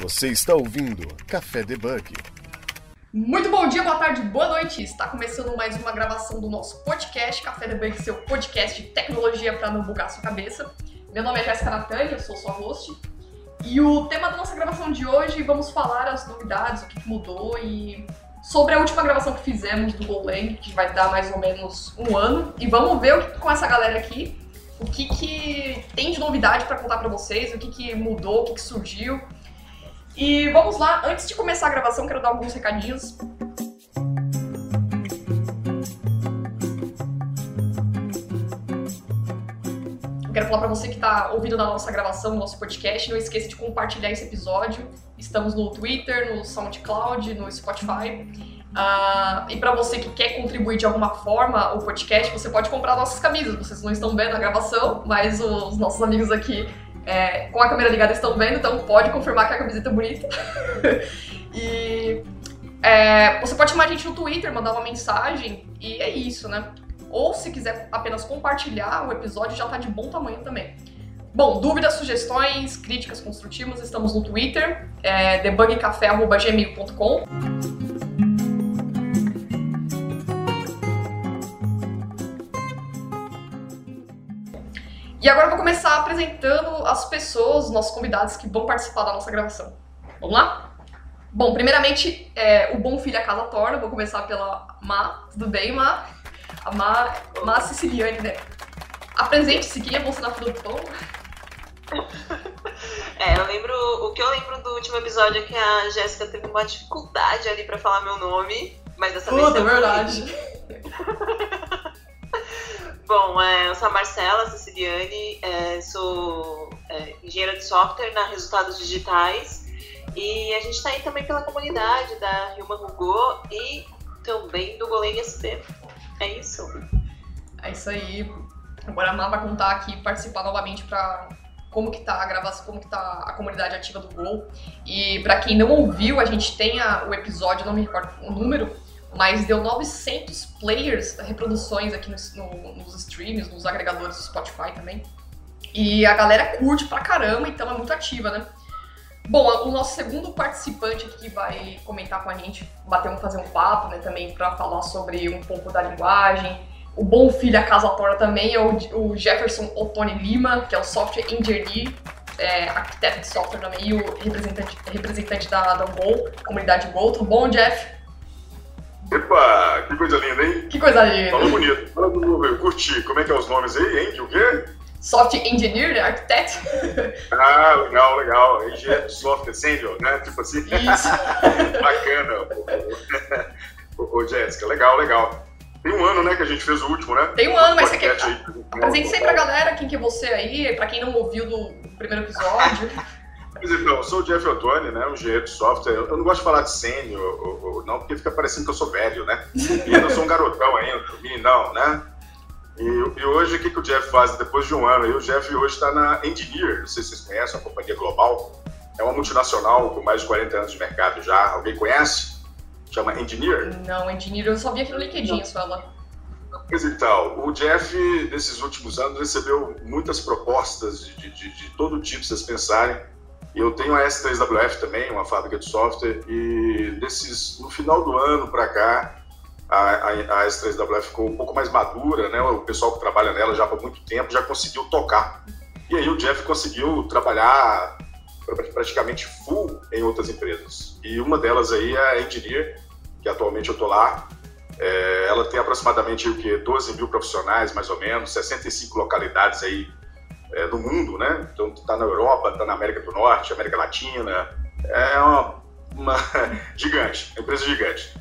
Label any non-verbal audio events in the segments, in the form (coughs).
Você está ouvindo Café Debug. Muito bom dia, boa tarde, boa noite. Está começando mais uma gravação do nosso podcast Café Debug, seu podcast de tecnologia para não bugar sua cabeça. Meu nome é Jéssica Natânia, eu sou sua host. E o tema da nossa gravação de hoje, vamos falar as novidades, o que mudou e sobre a última gravação que fizemos do GoLang, que vai dar mais ou menos um ano. E vamos ver o que, com essa galera aqui o que, que tem de novidade para contar para vocês, o que, que mudou, o que, que surgiu. E vamos lá, antes de começar a gravação, quero dar alguns recadinhos. Quero falar para você que está ouvindo na nossa gravação, no nosso podcast, não esqueça de compartilhar esse episódio. Estamos no Twitter, no SoundCloud, no Spotify. Uh, e para você que quer contribuir de alguma forma ao podcast, você pode comprar nossas camisas. Vocês não estão vendo a gravação, mas os nossos amigos aqui é, com a câmera ligada estão vendo, então pode confirmar que a camiseta é bonita. (laughs) e é, você pode chamar a gente no Twitter, mandar uma mensagem, e é isso, né? Ou se quiser apenas compartilhar o episódio, já tá de bom tamanho também. Bom, dúvidas, sugestões, críticas construtivas, estamos no Twitter, é, debugcafé.gmail.com. E agora eu vou começar apresentando as pessoas, os nossos convidados que vão participar da nossa gravação. Vamos lá? Bom, primeiramente, é, o Bom Filho a Casa Torna. Vou começar pela Má. Tudo bem, Má? A Má, Má Siciliane, né? Apresente-se, quem é você na fila do pão? (laughs) É, eu lembro. O que eu lembro do último episódio é que a Jéssica teve uma dificuldade ali pra falar meu nome, mas dessa Puta, vez. é verdade. (laughs) Bom, é, eu sou a Marcela Siciliane, é, sou é, engenheira de software na Resultados Digitais e a gente está aí também pela comunidade da Human Hugo e também do Golem SP. É isso. É isso aí. Agora a Má vai contar aqui, participar novamente para como que tá a gravação, como que tá a comunidade ativa do Gol. E para quem não ouviu, a gente tem a, o episódio, não me recordo o número, mas deu 900 players, reproduções aqui no, no, nos streams, nos agregadores do Spotify também. E a galera curte pra caramba, então é muito ativa, né? Bom, o nosso segundo participante aqui vai comentar com a gente, bater um, fazer um papo, né, também para falar sobre um pouco da linguagem. O bom filho a casa tora também é o, o Jefferson Otoni Lima, que é o software engineer, é, arquiteto de software também, e o representante, representante da, da Gol, comunidade Gol. Tudo bom, Jeff? Epa, que coisa linda, hein? Que coisa linda. Falou bonito. Fala do novo, eu curti. Como é que é os nomes aí, hein? Que o quê? Software Engineer, né? Arquiteto. (laughs) Ah, legal, legal. Engenheiro de software sênior, né? Tipo assim. Isso. (laughs) Bacana. Ô, ô, Jéssica, legal, legal. Tem um ano, né, que a gente fez o último, né? Tem um ano, mas você quer... Aí. Apresente sempre pra galera quem que é você aí, pra quem não ouviu do primeiro episódio. (laughs) Mas então, eu sou o Jeff Ottoni, né, um engenheiro de software. Eu não gosto de falar de sênior, não, porque fica parecendo que eu sou velho, né? E eu sou um garotão ainda, um meninão, né? E, e hoje, o que, que o Jeff faz depois de um ano? E o Jeff hoje está na Engineer, não sei se vocês conhecem, uma companhia global. É uma multinacional com mais de 40 anos de mercado já. Alguém conhece? Chama Engineer? Não, Engineer, eu só vi aqui no LinkedIn só ela. Pois então, o Jeff, nesses últimos anos, recebeu muitas propostas de, de- de- de todo tipo, vocês pensarem. E eu tenho a S3WF também, uma fábrica de software, e desses, no final do ano para cá, a, a- a S3WF ficou um pouco mais madura, né? O pessoal que trabalha nela já há muito tempo já conseguiu tocar. E aí o Jeff conseguiu trabalhar pra- praticamente full em outras empresas. E uma delas aí é a Engineer, que atualmente eu tô lá, é, ela tem aproximadamente o quê? 12 mil profissionais, mais ou menos, 65 localidades aí é, do mundo, né? Então está na Europa, está na América do Norte, América Latina. É uma, uma (laughs) gigante, uma empresa gigante.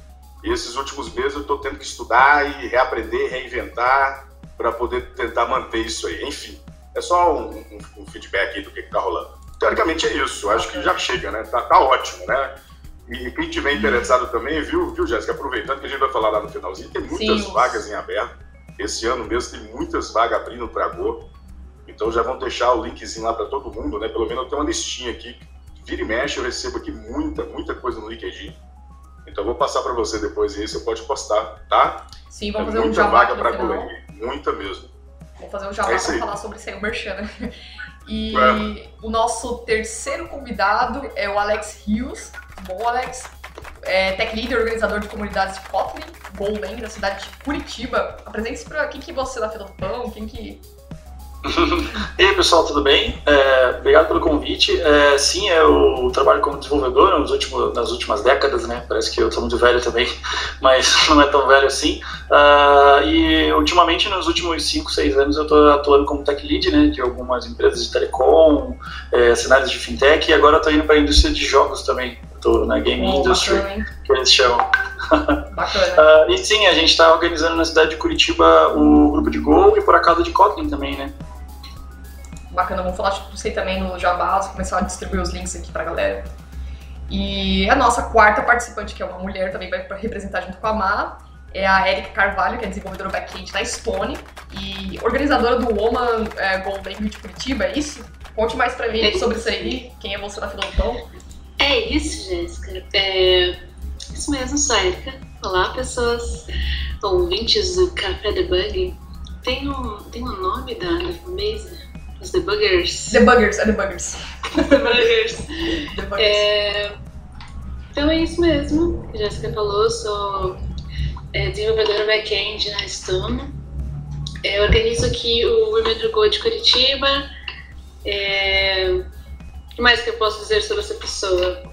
E esses últimos meses eu estou tendo que estudar e reaprender, reinventar para poder tentar manter isso aí. Enfim, é só um, um- um feedback aí do que está rolando. Teoricamente é isso, acho que já chega, né? Tá, tá ótimo, né? E quem tiver interessado também, viu, viu, Jéssica? Aproveitando que a gente vai falar lá no finalzinho, tem muitas Sim. vagas em aberto. Esse ano mesmo tem muitas vagas abrindo para Go. Então já vão deixar o linkzinho lá para todo mundo, né? Pelo menos eu tenho uma listinha aqui. Vira e mexe, eu recebo aqui muita, muita coisa no LinkedIn. Então eu vou passar para você depois aí, você pode postar, tá? Sim, É vamos fazer um muita jabá vaga para aí. Muita mesmo. Vamos fazer um jabá É isso pra aí. falar sobre isso aí, o Merchan, né? E o nosso terceiro convidado é o Alex Rios. Bom, Alex, é tech leader, organizador de comunidades de Kotlin, Golden, da cidade de Curitiba. Apresente-se para quem que você é da Fila do Pão, quem que (laughs) e aí pessoal, tudo bem? É, obrigado pelo convite. É, sim, eu trabalho como desenvolvedor nos últimos, nas últimas décadas, né? Parece que eu estou muito velho também, (laughs) mas (laughs) não é tão velho assim. Uh, e ultimamente, nos últimos 5, 6 anos, eu estou atuando como tech lead né, de algumas empresas de telecom, é, cenários de fintech, e agora estou indo para a indústria de jogos também. Estou na game oh, industry, bacana, que eles chamam. Bacana. uh, e sim, a gente está organizando na cidade de Curitiba o grupo de Go e por acaso de Kotlin também, né? Bacana, vamos falar tipo, você também no Jabá, começar a distribuir os links aqui pra galera. E a nossa quarta participante, que é uma mulher, também vai representar junto com a Má, é a Erika Carvalho, que é desenvolvedora back-end da Stone e organizadora do Woman é, Golden de Curitiba, é isso? Conte mais pra mim é sobre isso aí, quem é você na fila do pão. É isso, Jéssica. É isso mesmo, sou a Erika. Olá, pessoas ouvintes do Café Debug. Tem um, tem um nome da, da fanbase? Os debuggers. Debuggers, é debuggers. debuggers. (laughs) debuggers. É... Então é isso mesmo que a Jéssica falou. Sou é, desenvolvedora back-end na Stone. É, organizo aqui o Women Go de Curitiba. É... O que mais que eu posso dizer sobre essa pessoa?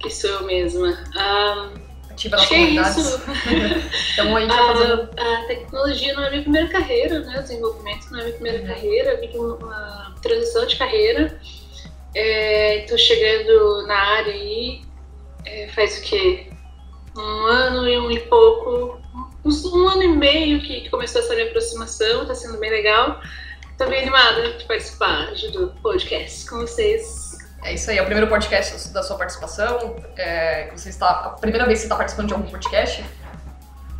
Que sou eu mesma. Um, ativa nas comunidades. (laughs) então a gente vai fazendo. A tecnologia não é a minha primeira carreira, né? O desenvolvimento não é a minha primeira uhum. carreira, eu vim uma transição de carreira. Estou é, chegando na área aí é, faz o quê? Um ano e um e pouco, uns, um ano e meio que começou essa minha aproximação, está sendo bem legal. Estou bem animada de participar do podcast com vocês. É isso aí, é o primeiro podcast da sua participação. É, você está, a primeira vez que você está participando de algum podcast?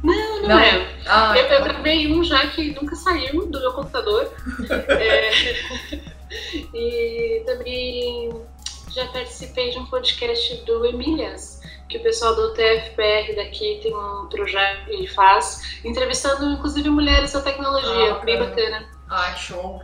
Não, não, não. é. Ah, eu, eu gravei um já que nunca saiu do meu computador. (laughs) é, (laughs) e também já participei de um podcast do Emílias, que o pessoal do TFPR daqui tem um projeto e faz, entrevistando inclusive mulheres da tecnologia, ah, bem bacana. Ah, show.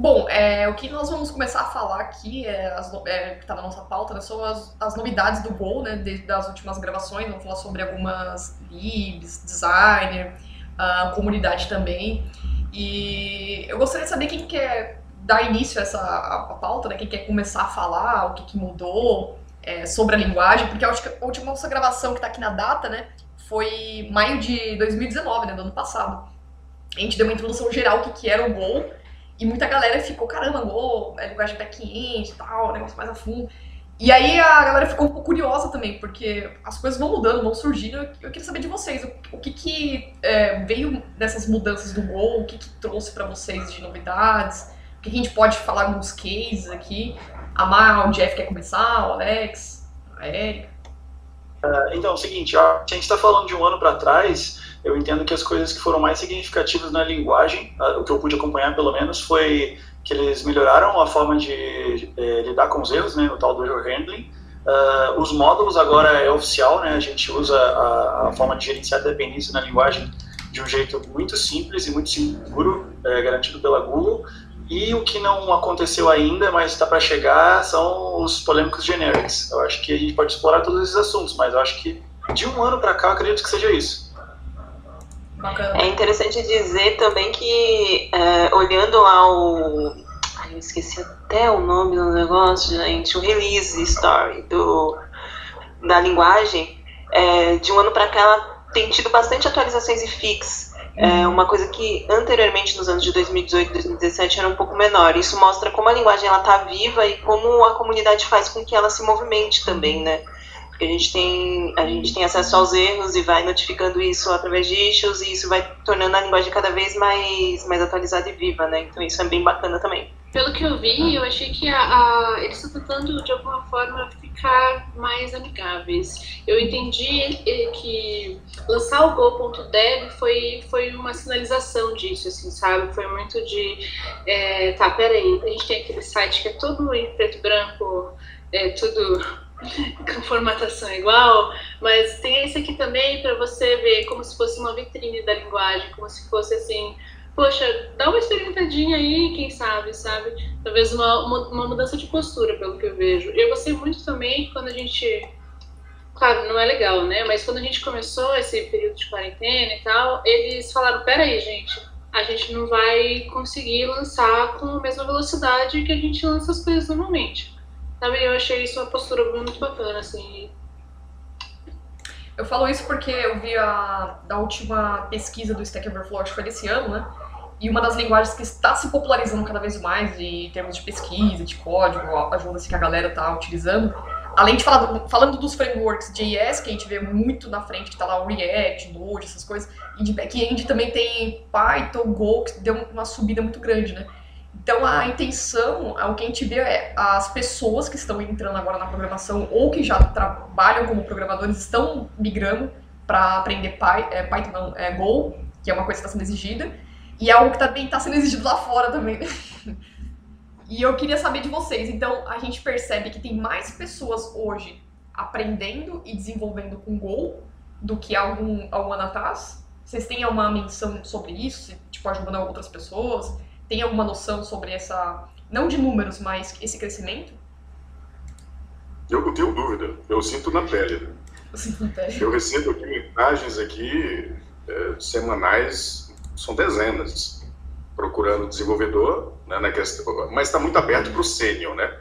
Bom, é, o que nós vamos começar a falar aqui, é, as, é, que está na nossa pauta, né, são as, as, novidades do Gol, né, desde as últimas gravações, vamos falar sobre algumas libs, designer, a comunidade também. E eu gostaria de saber quem quer dar início a essa a, a pauta, né, quem quer começar a falar, o que, que mudou é, sobre a linguagem, porque a última, a última nossa gravação que está aqui na data, né, foi maio de 2019, né, do ano passado. A gente deu uma introdução geral do que, que era o Gol, e muita galera ficou, caramba, Go, é linguagem back-end e tal, negócio mais a fundo. E aí a galera ficou um pouco curiosa também, porque as coisas vão mudando, vão surgindo. Eu queria saber de vocês, o, que que é, veio dessas mudanças do Go, o que que trouxe para vocês de novidades, o que, a gente pode falar alguns cases aqui. A Mar, o Jeff quer começar, o Alex, a Erika. Uh, então, é o seguinte, a gente está falando de um ano para trás, eu entendo que as coisas que foram mais significativas na linguagem, o que eu pude acompanhar pelo menos, foi que eles melhoraram a forma de é, lidar com os erros, né, o tal do error handling. Uh, os módulos agora é oficial, né, a gente usa a, a, forma de gerenciar dependência na linguagem de um jeito muito simples e muito seguro, é, garantido pela Google. E o que não aconteceu ainda, mas está para chegar, são os polêmicos generics. Eu acho que a gente pode explorar todos esses assuntos, mas eu acho que de um ano para cá, acredito que seja isso. Bacana. É interessante dizer também que, é, olhando lá o. Ai, eu esqueci até o nome do negócio, gente. O release story do, da linguagem, é, de um ano para cá, ela tem tido bastante atualizações e fix. É uhum. uma coisa que anteriormente, nos anos de 2018 e 2017, era um pouco menor. Isso mostra como a linguagem está viva e como a comunidade faz com que ela se movimente também, né? Porque a gente tem, a gente tem acesso aos erros e vai notificando isso através de issues e isso vai tornando a linguagem cada vez mais, mais atualizada e viva, né? Então isso é bem bacana também. Pelo que eu vi, eu achei que a, a, eles estão tentando de alguma forma ficar mais amigáveis. Eu entendi que lançar o Go.dev foi, foi uma sinalização disso, assim, sabe? Foi muito de, é, tá, peraí, a gente tem aquele site que é todo em preto e branco, é tudo com formatação igual, mas tem esse aqui também para você ver como se fosse uma vitrine da linguagem, como se fosse assim poxa, dá uma experimentadinha aí, quem sabe, sabe? Talvez uma, uma, mudança de postura, pelo que eu vejo. Eu gostei muito também quando a gente claro, não é legal, né? Mas quando a gente começou esse período de quarentena e tal, eles falaram: peraí, gente, a gente não vai conseguir lançar com a mesma velocidade que a gente lança as coisas normalmente. Sabe? Eu achei isso uma postura muito bacana, assim. Eu falo isso porque eu vi a da última pesquisa do Stack Overflow, acho que foi desse ano, né? E uma das linguagens que está se popularizando cada vez mais em termos de pesquisa, de código, ajuda-se que a galera está utilizando, além de falar falando dos frameworks JS, que a gente vê muito na frente, que está lá o React, Node, essas coisas, e de back-end também tem Python, Go, que deu uma subida muito grande, né? Então a intenção, o que a gente vê é as pessoas que estão entrando agora na programação ou que já trabalham como programadores estão migrando para aprender é, Python, não, é, Go, que é uma coisa que está sendo exigida, e é algo que também está sendo exigido lá fora também. (laughs) E eu queria saber de vocês. Então, a gente percebe que tem mais pessoas hoje aprendendo e desenvolvendo com Go do que algum, algum ano atrás? Vocês têm alguma menção sobre isso? Tipo, ajudando outras pessoas? Tem alguma noção sobre essa, não de números, mas esse crescimento? Eu não tenho dúvida. Eu sinto na pele. Eu sinto na pele. Eu recebo aqui mensagens aqui é, semanais, são dezenas procurando desenvolvedor, né, na questão, mas está muito aberto para o sênior, né?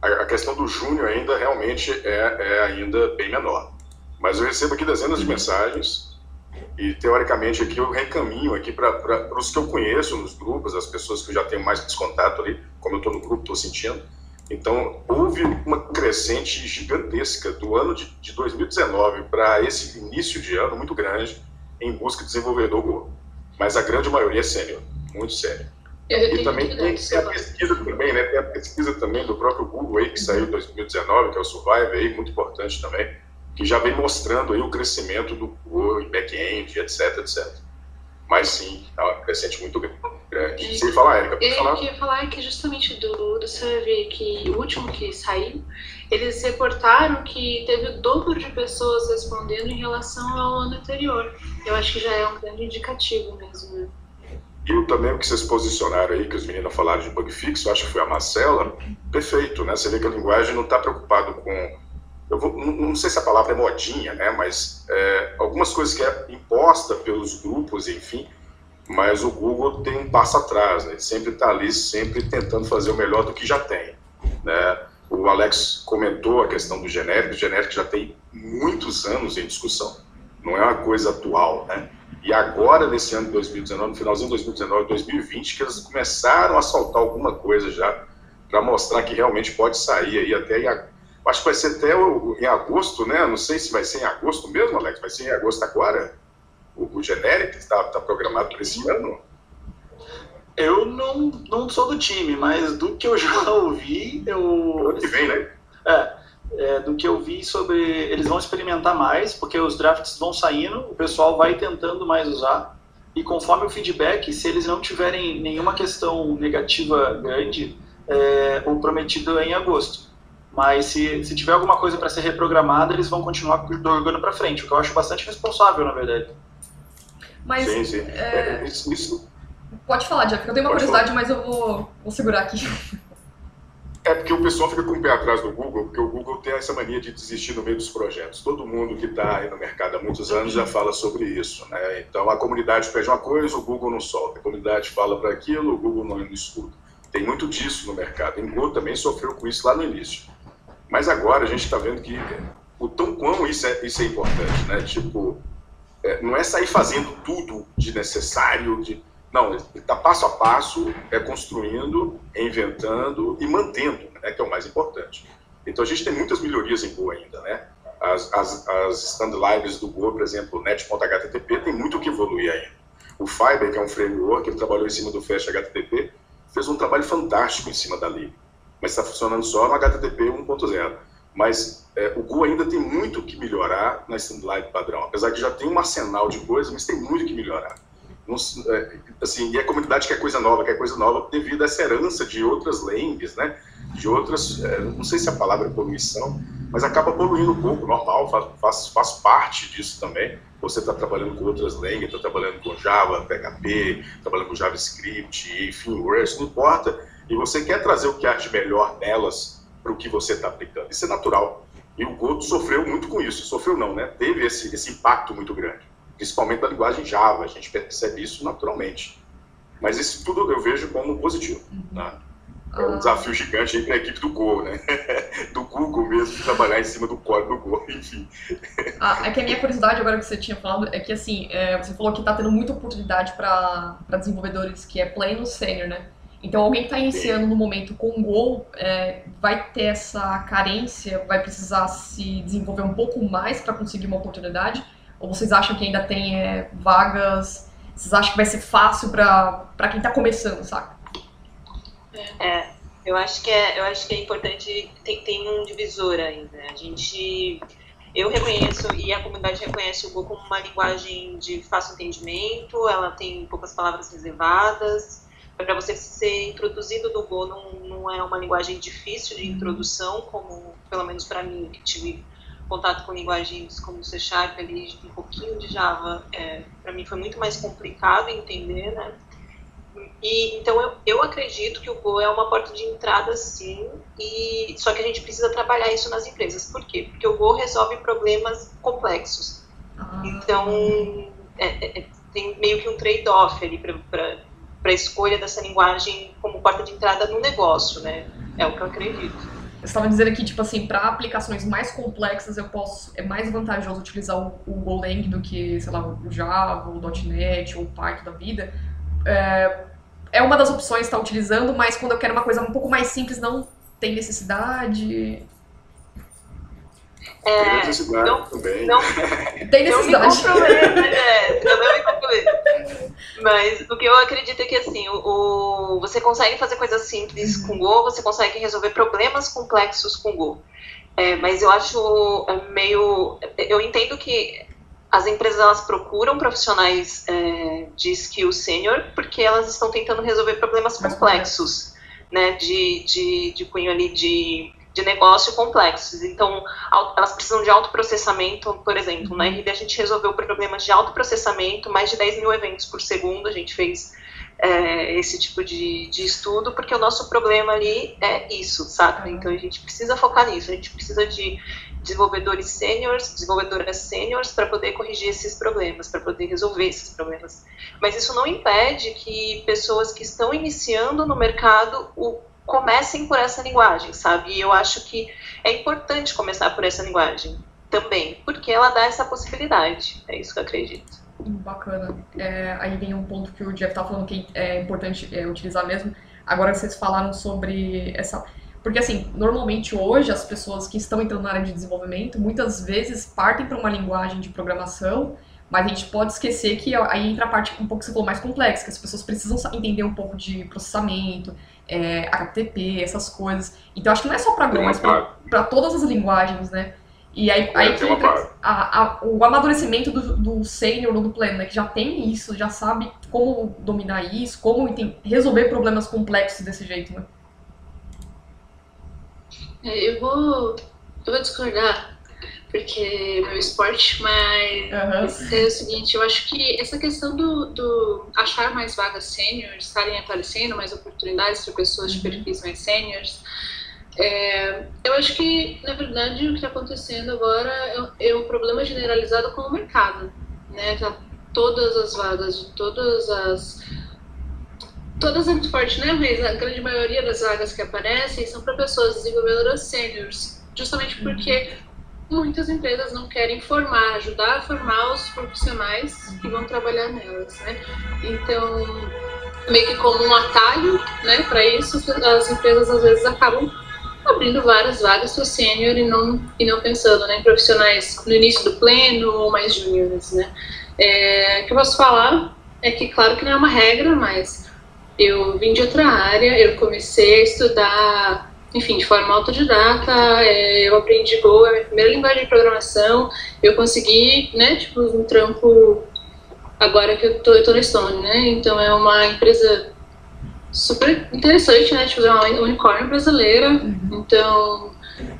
A, a, questão do júnior ainda realmente é, é ainda bem menor. Mas eu recebo aqui dezenas de mensagens e teoricamente aqui eu reencaminho aqui para os que eu conheço nos grupos, as pessoas que eu já tenho mais contato ali, como eu estou no grupo, estou sentindo. Então, houve uma crescente gigantesca do ano de, de 2019 para esse início de ano muito grande em busca de desenvolvedor Go. Mas a grande maioria é sênior muito sério. e também tem, tem, a pesquisa também, né? Tem a pesquisa também do próprio Google aí, que saiu em 2019, que é o Survive aí, muito importante também, que já vem mostrando aí o crescimento do em back-end, etc, etc. Mas sim, é um crescente muito grande. E, Sem falar, Érica, pode falar? Eu queria falar que justamente do, do survey, que o último que saiu, eles reportaram que teve o dobro de pessoas respondendo em relação ao ano anterior. Eu acho que já é um grande indicativo mesmo, né? E também o que vocês posicionaram aí, que os meninos falaram de bug fix, eu acho que foi a Marcela, perfeito, né? Você vê que a linguagem não está preocupado com. Eu vou, não, sei se a palavra é modinha, né? Mas é, algumas coisas que é imposta pelos grupos, enfim, mas o Google tem um passo atrás, né? Ele sempre está ali, sempre tentando fazer o melhor do que já tem, né? O Alex comentou a questão do genérico, o genérico já tem muitos anos em discussão, não é uma coisa atual, né? E agora, nesse ano de 2019, no finalzinho de 2019, 2020, que eles começaram a soltar alguma coisa já para mostrar que realmente pode sair aí até acho que vai ser até em agosto, né? Não sei se vai ser em agosto mesmo, Alex, vai ser em agosto agora? O, o genérico está tá programado para esse ano? Eu não, não sou do time, mas do que eu (laughs) já ouvi, eu. Ano que vem, né? É é, do que eu vi sobre. Eles vão experimentar mais, porque os drafts vão saindo, o pessoal vai tentando mais usar, e conforme o feedback, se eles não tiverem nenhuma questão negativa grande, é, o prometido é em agosto. Mas se, se tiver alguma coisa para ser reprogramada, eles vão continuar jogando para frente, o que eu acho bastante responsável, na verdade. Mas, sim, sim. É... É, isso, isso... Pode falar, Jeff, eu tenho uma Pode curiosidade, falar. mas eu vou, vou segurar aqui. É porque o pessoal fica com o pé atrás do Google, porque o Google tem essa mania de desistir no meio dos projetos. Todo mundo que está aí no mercado há muitos anos já fala sobre isso. Né? Então a comunidade pede uma coisa, o Google não solta. A comunidade fala para aquilo, o Google não escuta. Tem muito disso no mercado. O Google também sofreu com isso lá no início. Mas agora a gente está vendo que o tão quão isso é, isso é importante. Né? Tipo, é, não é sair fazendo tudo de necessário, de não, ele está passo a passo, é construindo, é inventando e mantendo, né, que é o mais importante. Então a gente tem muitas melhorias em Go ainda, né? As, as, as stand libraries do Go, por exemplo, o net.http, tem muito que evoluir ainda. O Fiber, que é um framework, ele trabalhou em cima do Fast HTTP, fez um trabalho fantástico em cima da lib, mas está funcionando só no HTTP 1.0. Mas é, o Go ainda tem muito que melhorar na library padrão, apesar de já ter um arsenal de coisas, mas tem muito que melhorar. não, é, assim, e a comunidade quer coisa nova, quer coisa nova devido a essa herança de outras lengues, né? De outras, é, não sei se a palavra é poluição, mas acaba poluindo um pouco, normal, faz, faz, faz parte disso também. Você está trabalhando com outras lenguas, está trabalhando com Java, PHP, trabalhando com JavaScript, enfim, Rust, não importa. E você quer trazer o que há de melhor nelas para o que você está aplicando. Isso é natural. E o Go sofreu muito com isso. Sofreu não, né? Teve esse, esse impacto muito grande. Principalmente da linguagem Java. A gente percebe isso naturalmente. Mas isso tudo eu vejo como positivo. Uhum. Né? É um desafio gigante aí para a equipe do Go, né? (laughs) do Google mesmo, trabalhar em cima do código do Go, (laughs) enfim. Ah, é que a minha curiosidade agora que você tinha falado é que, assim, é, você falou que está tendo muita oportunidade para desenvolvedores que é pleno sênior, né? Então, alguém que está iniciando no momento com o Go é, vai ter essa carência, vai precisar se desenvolver um pouco mais para conseguir uma oportunidade? Ou vocês acham que ainda tem é, vagas? Vocês acham que vai ser fácil para quem está começando, saca? É, eu acho que é, eu acho que é importante, tem, tem um divisor ainda. A gente, eu reconheço e a comunidade reconhece o Go como uma linguagem de fácil entendimento, ela tem poucas palavras reservadas, para você ser introduzido no Go não, não é uma linguagem difícil de introdução, como pelo menos para mim, que tive contato com linguagens como C Sharp, ali, um pouquinho de Java, é, para mim foi muito mais complicado entender, né? E, então eu, eu acredito que o Go é uma porta de entrada sim, e só que a gente precisa trabalhar isso nas empresas. Por quê? Porque o Go resolve problemas complexos. Ah. Então é, é, tem meio que um trade-off ali para para a escolha dessa linguagem como porta de entrada no negócio, né? É o que eu acredito. Você estava dizendo aqui, tipo assim, para aplicações mais complexas eu posso, é mais vantajoso utilizar o, o Golang do que, sei lá, o Java, o .NET ou o Python da vida. É, é uma das opções estar tá utilizando, mas quando eu quero uma coisa um pouco mais simples, não tem necessidade. É, tem necessidade não, também. Não, tem (laughs) necessidade. Não me é, não me comprometo. Mas o que eu acredito é que assim, o, o, você consegue fazer coisas simples com Go, você consegue resolver problemas complexos com Go. É, mas eu acho é, meio. Eu entendo que as empresas elas procuram profissionais é, de skill sênior porque elas estão tentando resolver problemas complexos, né, de, de, de cunho ali de de negócio complexos. Então, elas precisam de autoprocessamento, por exemplo. Na RD a gente resolveu problemas de autoprocessamento, mais de 10 mil eventos por segundo a gente fez é, esse tipo de, de estudo, porque o nosso problema ali é isso, sabe? Então a gente precisa focar nisso, a gente precisa de desenvolvedores sêniores, desenvolvedoras sêniores para poder corrigir esses problemas, para poder resolver esses problemas. Mas isso não impede que pessoas que estão iniciando no mercado o comecem por essa linguagem, sabe? E eu acho que é importante começar por essa linguagem também, porque ela dá essa possibilidade. É isso que eu acredito. Bacana. É, aí vem um ponto que o Jeff tá falando que é importante é, utilizar mesmo. Agora vocês falaram sobre essa. Porque, assim, normalmente hoje as pessoas que estão entrando na área de desenvolvimento muitas vezes partem para uma linguagem de programação, mas a gente pode esquecer que aí entra a parte um pouco que você falou mais complexa, que as pessoas precisam entender um pouco de processamento, é, HTTP, essas coisas. Então acho que não é só para Go, mas para todas as linguagens, né? E aí, é, aí que entra a, a, o amadurecimento do, do sênior ou do pleno, né? Que já tem isso, já sabe como dominar isso, como resolver problemas complexos desse jeito, né? É, eu vou, eu vou discordar porque meu esporte, mas uhum. é o seguinte, eu acho que essa questão do, do achar mais vagas sêniores, estarem aparecendo mais oportunidades para pessoas de uhum. perfis mais sêniores, é, eu acho que, na verdade, o que está acontecendo agora é, é, um problema generalizado com o mercado, né? Tá todas as vagas, todas as todas é muito forte, né? Mas a grande maioria das vagas que aparecem são para pessoas desenvolvedoras sêniores, justamente porque muitas empresas não querem formar, ajudar a formar os profissionais que vão trabalhar nelas, né? Então, meio que como um atalho, né, para isso, as empresas às vezes acabam abrindo várias vagas para sênior e não, e não pensando né, em profissionais no início do pleno ou mais júniores, né? É, o que eu posso falar é que, claro que não é uma regra, mas eu vim de outra área, eu comecei a estudar enfim, de forma autodidata, é, eu aprendi Go, é a minha primeira linguagem de programação, eu consegui, né, tipo, um trampo agora que eu tô, eu tô na Stone, né? Então é uma empresa super interessante, né? Tipo, é uma unicórnio brasileira. Uhum. Então,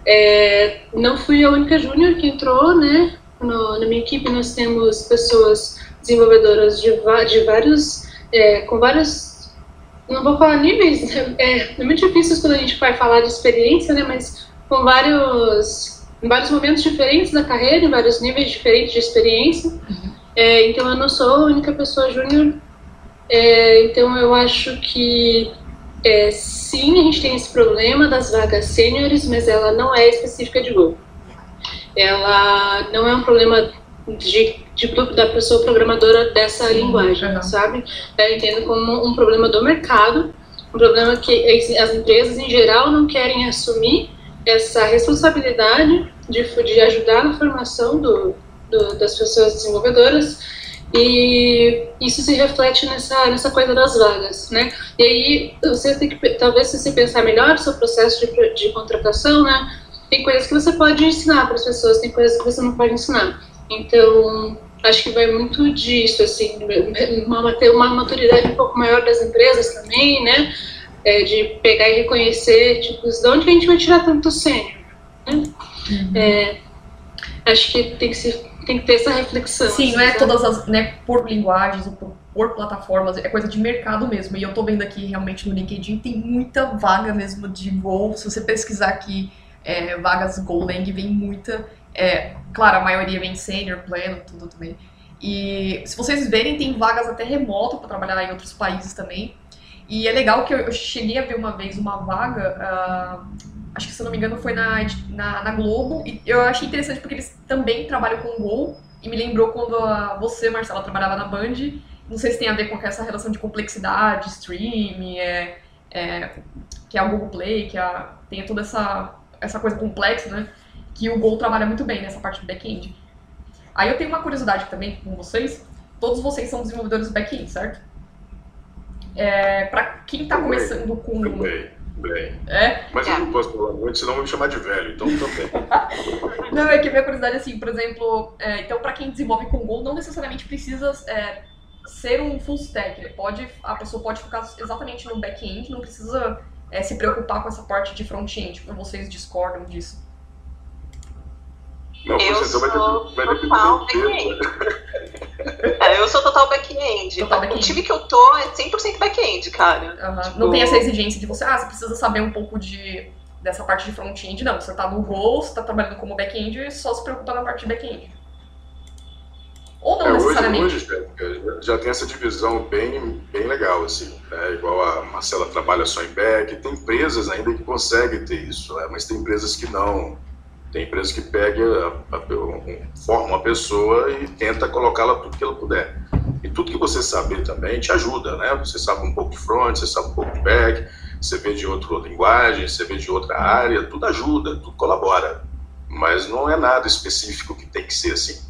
é, não fui a única júnior que entrou, né? No, na minha equipe nós temos pessoas desenvolvedoras de, de vários, é, com vários, não vou falar níveis, (laughs) é, é muito difícil quando a gente vai falar de experiência, né? Mas com vários, em vários momentos diferentes da carreira, em vários níveis diferentes de experiência. Uhum. É, então eu não sou a única pessoa júnior. É, então eu acho que é, sim, a gente tem esse problema das vagas sêniores, mas ela não é específica de Go. Ela não é um problema de, de da pessoa programadora dessa sim, linguagem, uhum. sabe? Eu entendo como um problema do mercado, um problema que as empresas em geral não querem assumir essa responsabilidade de, de ajudar na formação do, do, das pessoas desenvolvedoras e isso se reflete nessa, nessa coisa das vagas, né? E aí você tem que, talvez se você pensar melhor seu processo de, de contratação, né? Tem coisas que você pode ensinar para as pessoas, tem coisas que você não pode ensinar. Então, acho que vai muito disso, assim, uma, ter uma maturidade um pouco maior das empresas também, né? É, de pegar e reconhecer, tipo, de onde a gente vai tirar tanto sênior, né? Uhum. É, acho que tem que se tem que ter essa reflexão. Sim, assim, não é todas as, né, por linguagens ou por, por, plataformas, é coisa de mercado mesmo. E eu tô vendo aqui realmente no LinkedIn tem muita vaga mesmo de Go. Se você pesquisar aqui é, vagas Golang, vem muita. É, claro, a maioria vem sênior, pleno, tudo também. E se vocês verem, tem vagas até remoto para trabalhar em outros países também. E é legal que eu, cheguei a ver uma vez uma vaga. Uh, acho que se eu não me engano foi na, na, na, Globo, e eu achei interessante porque eles também trabalham com Gol, e me lembrou quando a, você, Marcela, trabalhava na Band, não sei se tem a ver com essa relação de complexidade, stream, é, é, que é o Google Play, que é, tem toda essa, essa coisa complexa, né, que o Gol trabalha muito bem nessa parte do back-end. Aí eu tenho uma curiosidade também com vocês, todos vocês são desenvolvedores back-end, certo? É, para quem está começando com... Também Bem. É? Mas é. eu não posso falar muito, senão vão me chamar de velho, então também. (laughs) não, é que a minha curiosidade, assim, por exemplo, é, então para quem desenvolve com Go, não necessariamente precisa é, ser um full stack. Pode, a pessoa pode focar exatamente no back-end, não precisa é, se preocupar com essa parte de front-end, porque vocês discordam disso. Não, eu sou vai total back-end. é, eu sou total back-end. Total back o time que eu tô é 100% back-end, cara. Uhum. Tipo... Não tem essa exigência de você, ah, você precisa saber um pouco de dessa parte de front-end. Não, você tá no role, você tá trabalhando como back-end e só se preocupa na parte de back-end. Ou não é, necessariamente. Hoje, hoje, já tem essa divisão bem, bem legal, assim. Né? Igual a Marcela trabalha só em back. Tem empresas ainda que conseguem ter isso, né? mas tem empresas que não tem empresa que pega, forma uma pessoa e tenta colocá-la tudo que ela puder. E tudo que você saber também te ajuda, né? Você sabe um pouco de front, você sabe um pouco de back, você vê de outra linguagem, você vê de outra área, tudo ajuda, tudo colabora. Mas não é nada específico que tem que ser assim.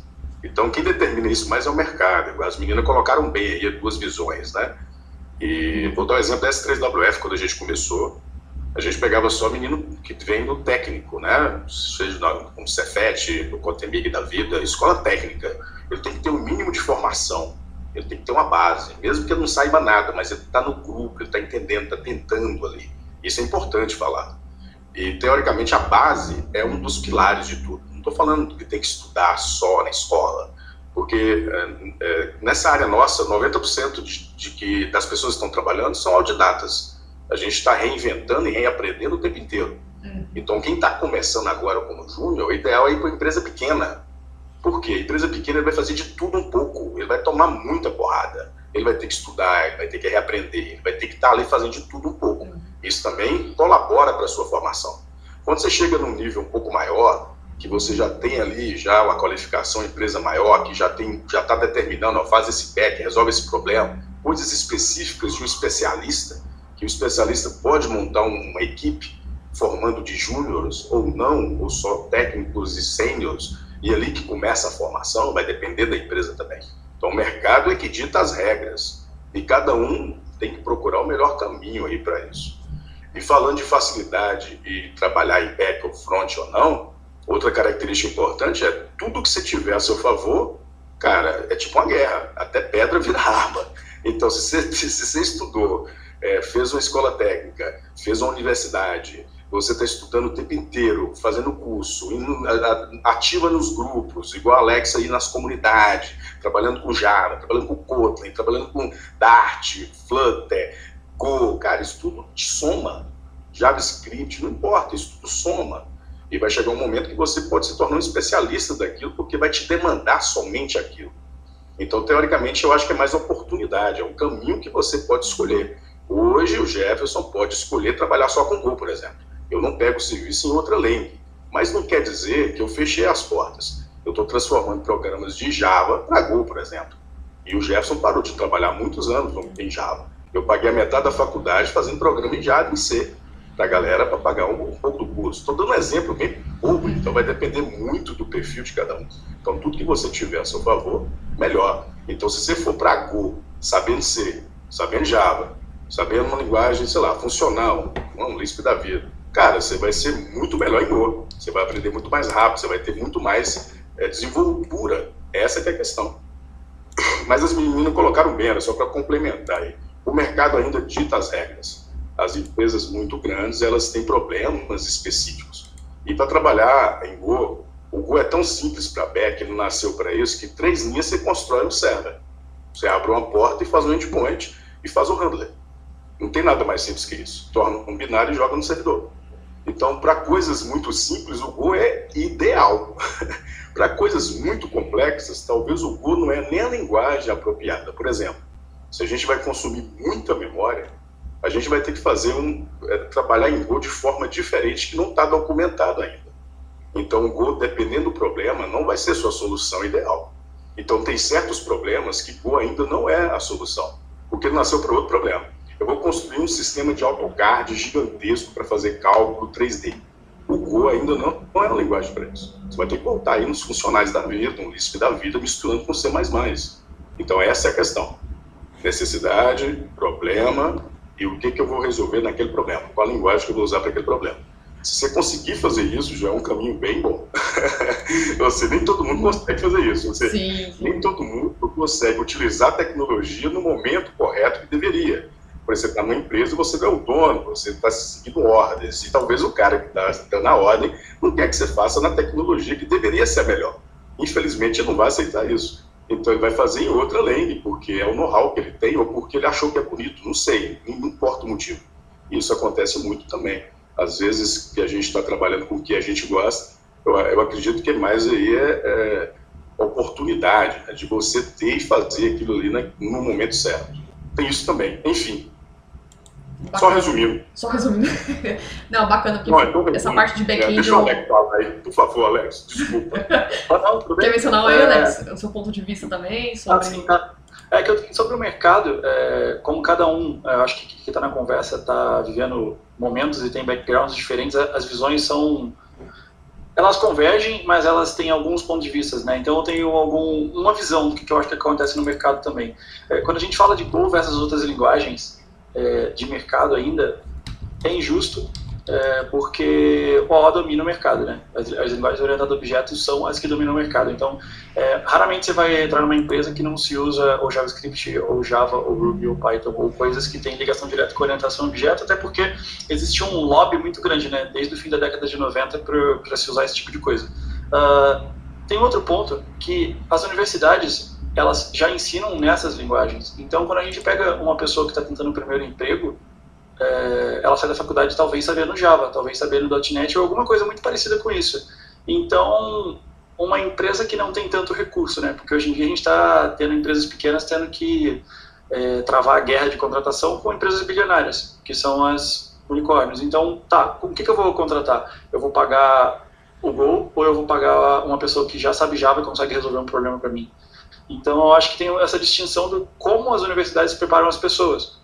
Então, quem determina isso mais é o mercado. As meninas colocaram bem aí duas visões, né? E vou dar um exemplo da S3WF, quando a gente começou a gente pegava só menino que vem do técnico, né? Seja no Cefet, no Cotemig da vida, escola técnica. Ele tem que ter um mínimo de formação, ele tem que ter uma base, mesmo que ele não saiba nada, mas ele está no grupo, ele está entendendo, está tentando ali. Isso é importante falar. E, teoricamente, a base é um dos pilares de tudo. Não estou falando que tem que estudar só na escola, porque é, é, nessa área nossa, 90% de, de que das pessoas que estão trabalhando são autodidatas a gente está reinventando e reaprendendo o tempo inteiro. Hum. Então, quem está começando agora como júnior, o ideal é ir para empresa pequena. Por quê? A empresa pequena ele vai fazer de tudo um pouco, ele vai tomar muita porrada, ele vai ter que estudar, ele vai ter que reaprender, ele vai ter que estar tá ali fazendo de tudo um pouco. Hum. Isso também colabora para a sua formação. Quando você chega num nível um pouco maior, que você já tem ali já uma qualificação, empresa maior, que já tem, já está determinando, ó, faz esse back, resolve esse problema, coisas específicas de um especialista, que o especialista pode montar uma equipe formando de júniores ou não, ou só técnicos e sêniores, e é ali que começa a formação, vai depender da empresa também. Então o mercado é que dita as regras, e cada um tem que procurar o melhor caminho aí para isso. E falando de facilidade e trabalhar em back ou front ou não, outra característica importante é tudo que você tiver a seu favor, cara, é tipo uma guerra. Até pedra vira (laughs) arma. Então, se você, se você estudou, é, fez uma escola técnica, fez uma universidade, você está estudando o tempo inteiro, fazendo curso, ativa nos grupos, igual a aí nas comunidades, trabalhando com Java, trabalhando com Kotlin, trabalhando com Dart, Flutter, Go. Cara, isso tudo te soma. JavaScript, não importa, isso tudo soma. E vai chegar um momento que você pode se tornar um especialista daquilo, porque vai te demandar somente aquilo. Então, teoricamente, eu acho que é mais oportunidade, é um caminho que você pode escolher. Hoje, o Jefferson pode escolher trabalhar só com Go, por exemplo. Eu não pego serviço em outra lente, mas não quer dizer que eu fechei as portas. Eu estou transformando programas de Java para Go, por exemplo. E o Jefferson parou de trabalhar muitos anos em Java. Eu paguei a metade da faculdade fazendo programa em Java e C para a galera para pagar um, um, pouco do curso. Estou dando um exemplo bem bobo, então vai depender muito do perfil de cada um. Então, tudo que você tiver a seu favor, melhor. Então, se você for para Go, sabendo C, sabendo Java, sabendo uma linguagem, sei lá, funcional, um Lisp da vida, cara, você vai ser muito melhor em Go. Você vai aprender muito mais rápido, você vai ter muito mais é, desenvoltura. Essa é, a questão. (coughs) Mas as meninas colocaram bem, só para complementar aí. O mercado ainda dita as regras. As empresas muito grandes, elas têm problemas específicos. E para trabalhar em Go, o Go é tão simples para back, ele nasceu para isso, que três linhas você constrói um server. Você abre uma porta e faz um endpoint e faz o handler. Não tem nada mais simples que isso. Torna um binário e joga no servidor. Então, para coisas muito simples, o Go é ideal. (laughs) para coisas muito complexas, talvez o Go não é nem a linguagem apropriada. Por exemplo, se a gente vai consumir muita memória, a gente vai ter que fazer um é, trabalhar em Go de forma diferente que não está documentado ainda. Então, o Go, dependendo do problema, não vai ser sua solução ideal. Então, tem certos problemas que Go ainda não é a solução, porque ele nasceu para outro problema. Eu vou construir um sistema de AutoCAD gigantesco para fazer cálculo 3D. O Go ainda não, não é uma linguagem para isso. Você vai ter que voltar aí nos funcionais da vida, no Lisp da vida, misturando com C++. Então essa é a questão. Necessidade, problema e o que, que eu vou resolver naquele problema. Qual a linguagem que eu vou usar para aquele problema. Se você conseguir fazer isso, já é um caminho bem bom. (laughs) você nem todo mundo consegue fazer isso. Você, sim, sim. Nem todo mundo consegue utilizar a tecnologia no momento correto que deveria por exemplo, está numa empresa, você é o dono, você está seguindo ordens, e talvez o cara que está dando a ordem não quer que você faça na tecnologia que deveria ser a melhor. Infelizmente, ele não vai aceitar isso. Então, ele vai fazer em outra lane, porque é o know-how que ele tem, ou porque ele achou que é bonito, não sei, não importa o motivo. Isso acontece muito também. Às vezes, que a gente está trabalhando com o que a gente gosta, eu, eu acredito que mais aí é, é oportunidade né, de você ter e fazer aquilo ali né, no momento certo. Tem isso também. Enfim, Bacana. Só resumindo. Só resumindo. (laughs) Não, bacana, porque não, então, essa parte de back-end... É, deixa o Alex falar aí, por favor, Alex, desculpa. (laughs) não, Quer mencionar aí, é... Alex, o seu ponto de vista também sobre... Ah, sim, tá. É que eu, sobre o mercado, é, como cada um, é, acho que que está na conversa está vivendo momentos e tem backgrounds diferentes, as visões são elas convergem, mas elas têm alguns pontos de vista, né? Então eu tenho algum, uma visão do que, eu acho que acontece no mercado também. É, quando a gente fala de Go versus outras linguagens, é, de mercado ainda é injusto, é, porque o OO domina o mercado, né? As, as, linguagens orientadas a objetos são as que dominam o mercado. Então, é, raramente você vai entrar numa empresa que não se usa ou JavaScript, ou Java, ou Ruby, ou Python, ou coisas que têm ligação direta com orientação a objeto, até porque existe um lobby muito grande, né? Desde o fim da década de 90 para se usar esse tipo de coisa. Uh, tem outro ponto que as universidades elas já ensinam nessas linguagens. Então, quando a gente pega uma pessoa que está tentando o primeiro emprego, é, ela sai da faculdade talvez sabendo Java, talvez sabendo .NET ou alguma coisa muito parecida com isso. Então, uma empresa que não tem tanto recurso, né? Porque hoje em dia a gente está tendo empresas pequenas tendo que é, travar a guerra de contratação com empresas bilionárias, que são as unicórnios. Então, tá, o que, que eu vou contratar? Eu vou pagar o Go ou eu vou pagar uma pessoa que já sabe Java e consegue resolver um problema para mim? Então, eu acho que tem essa distinção de como as universidades preparam as pessoas.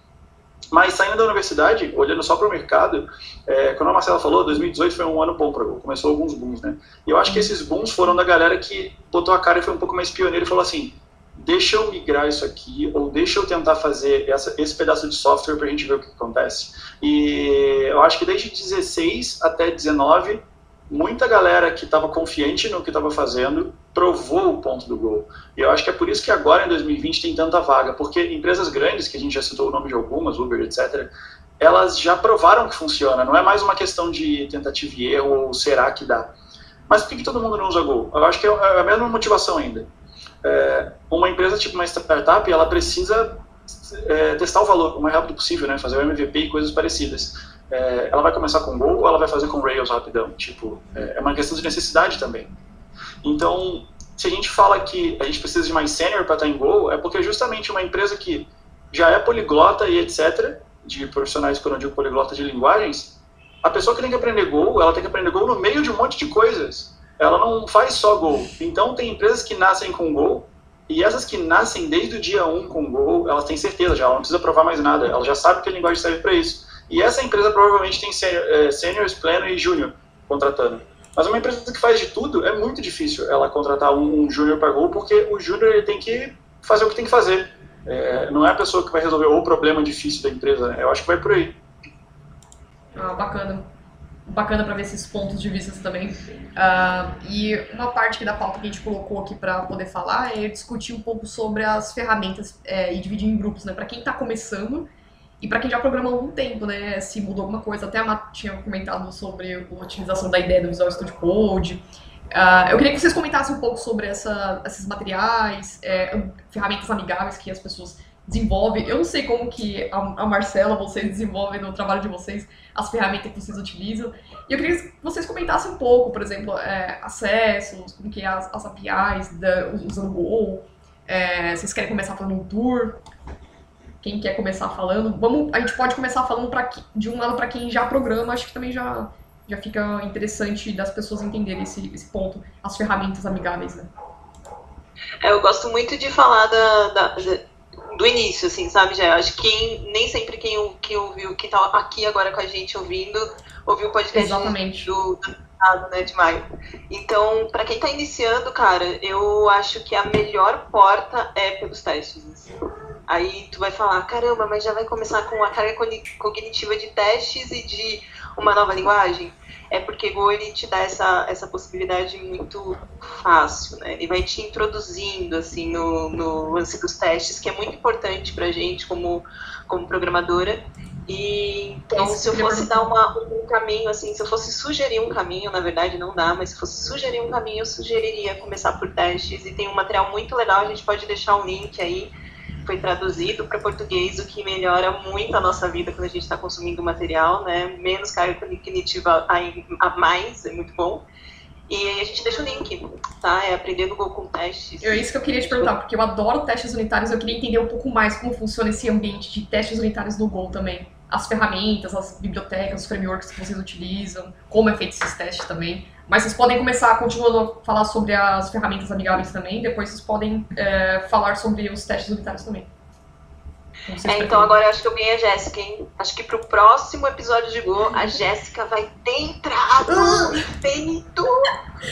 Mas saindo da universidade, olhando só para o mercado, é, quando a Marcela falou, 2018 foi um ano bom para começou alguns booms, né? E eu acho que esses booms foram da galera que botou a cara e foi um pouco mais pioneiro e falou assim: deixa eu migrar isso aqui, ou deixa eu tentar fazer essa, esse pedaço de software para a gente ver o que acontece. E eu acho que desde 16 até 19 muita galera que estava confiante no que estava fazendo provou o ponto do Go. E eu acho que é por isso que agora, em 2020, tem tanta vaga, porque empresas grandes, que a gente já citou o nome de algumas, Uber, etc., elas já provaram que funciona, não é mais uma questão de tentativa e erro ou será que dá. Mas por que, todo mundo não usa Go? Eu acho que é a mesma motivação ainda. É, uma empresa tipo uma startup, ela precisa é, testar o valor o mais rápido possível, né? fazer o MVP e coisas parecidas. É, ela vai começar com Go ou ela vai fazer com Rails rapidão? Tipo, é, é uma questão de necessidade também. Então, se a gente fala que a gente precisa de mais senior para estar em Go, é porque justamente uma empresa que já é poliglota e etc., de profissionais, por onde o poliglota de linguagens, a pessoa que tem que aprender Go, ela tem que aprender Go no meio de um monte de coisas. Ela não faz só Go. Então, tem empresas que nascem com Go, e essas que nascem desde o dia 1 com Go, elas têm certeza já, ela não precisa provar mais nada, ela já sabe que a linguagem serve para isso. E essa empresa provavelmente tem senior, seniors, pleno e júnior contratando. Mas uma empresa que faz de tudo, é muito difícil ela contratar um, um júnior para Go, porque o júnior tem que fazer o que tem que fazer. É, não é a pessoa que vai resolver o problema difícil da empresa. Né? Eu acho que vai por aí. Ah, bacana. Bacana para ver esses pontos de vista também. Uh, e uma parte da pauta que a gente colocou aqui para poder falar é discutir um pouco sobre as ferramentas é, e dividir em grupos, né? Para quem está começando e para quem já programa há algum tempo, né? Se mudou alguma coisa. Até a Mat tinha comentado sobre a utilização da ideia do Visual Studio Code. Uh, eu queria que vocês comentassem um pouco sobre essa, esses materiais, é, ferramentas amigáveis que as pessoas desenvolvem. Eu não sei como que a, a Marcela, vocês desenvolvem no trabalho de vocês as ferramentas que vocês utilizam. E eu queria que vocês comentassem um pouco, por exemplo, é, acessos, como que é as, as APIs da, usando o Go. É, vocês querem começar falando um tour? Quem quer começar falando? Vamos, a gente pode começar falando pra, de um lado para quem já programa, acho que também já já fica interessante das pessoas entenderem esse, esse ponto, as ferramentas amigáveis, né? É, eu gosto muito de falar da, da, do início, assim, sabe, já Acho que quem, nem sempre quem, quem ouviu, quem tá aqui agora com a gente ouvindo, ouviu o podcast Exatamente. do, do né, de maio. Então, para quem tá iniciando, cara, eu acho que a melhor porta é pelos testes. Assim. Aí tu vai falar, caramba, mas já vai começar com a carga cognitiva de testes e de uma nova linguagem? É porque Go ele te dá essa, essa possibilidade muito fácil, né? Ele vai te introduzindo assim no, no lance dos testes, que é muito importante para a gente como, como programadora. E então, se eu fosse dar uma, um caminho, assim, se eu fosse sugerir um caminho, na verdade não dá, mas se fosse sugerir um caminho, eu sugeriria começar por testes. E tem um material muito legal, a gente pode deixar um link aí foi traduzido para português, o que melhora muito a nossa vida quando a gente está consumindo material, né? Menos carga cognitiva a mais, é muito bom. E aí a gente deixa o link, tá? É aprendendo Go com testes. É isso que eu queria te perguntar, porque eu adoro testes unitários, eu queria entender um pouco mais como funciona esse ambiente de testes unitários no Go também. As ferramentas, as bibliotecas, os frameworks que vocês utilizam, como é feito esses testes também. Mas vocês podem começar continuando a falar sobre as ferramentas amigáveis também, depois vocês podem é, falar sobre os testes unitários também. É, então agora eu acho que eu ganhei a Jéssica, hein? Acho que pro próximo episódio de Go, a Jéssica vai ter entrado feito.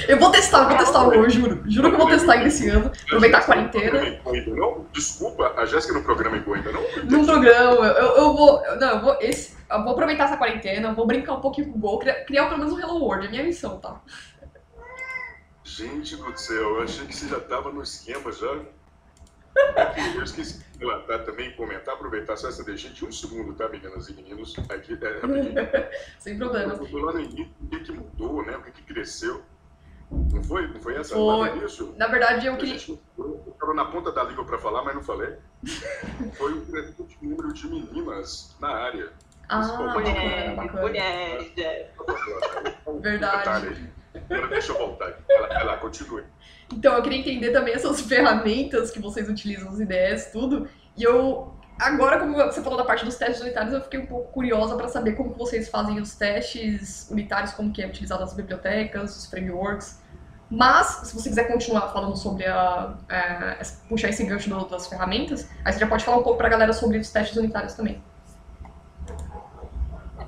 Eu vou testar, eu vou testar o juro. Juro que eu vou testar ainda esse ano. Aproveitar a quarentena. Não, desculpa, a Jéssica não programa em Go ainda, não? Não programa, eu, eu vou. Não, eu vou. Esse, eu vou aproveitar essa quarentena, vou brincar um pouquinho com o Go, criar, criar pelo menos um Hello World, é minha missão, tá? Gente do céu, eu achei que você já tava no esquema já. Eu esqueci de relatar também, comentar, aproveitar só essa deixa de um segundo, tá, meninas e meninos? Aqui, é, (laughs) Sem problema. Eu tô lá no início, o que, que mudou, né? O que, que cresceu. Não foi? Não foi essa? Foi. Isso? Na verdade, eu queria. Eu estava na ponta da língua para falar, mas não falei. (laughs) foi o número de meninas na área. Ah, bacana, bacana. Mulheres, Verdade. Deixa eu voltar. Ela, ela continue. Então, eu queria entender também essas (laughs) ferramentas que vocês utilizam, as ideias, tudo. E eu, agora, como você falou da parte dos testes unitários, eu fiquei um pouco curiosa para saber como vocês fazem os testes unitários, como que é utilizado as bibliotecas, os frameworks. Mas, se você quiser continuar falando sobre a. É, puxar esse gancho das ferramentas, aí você já pode falar um pouco para a galera sobre os testes unitários também.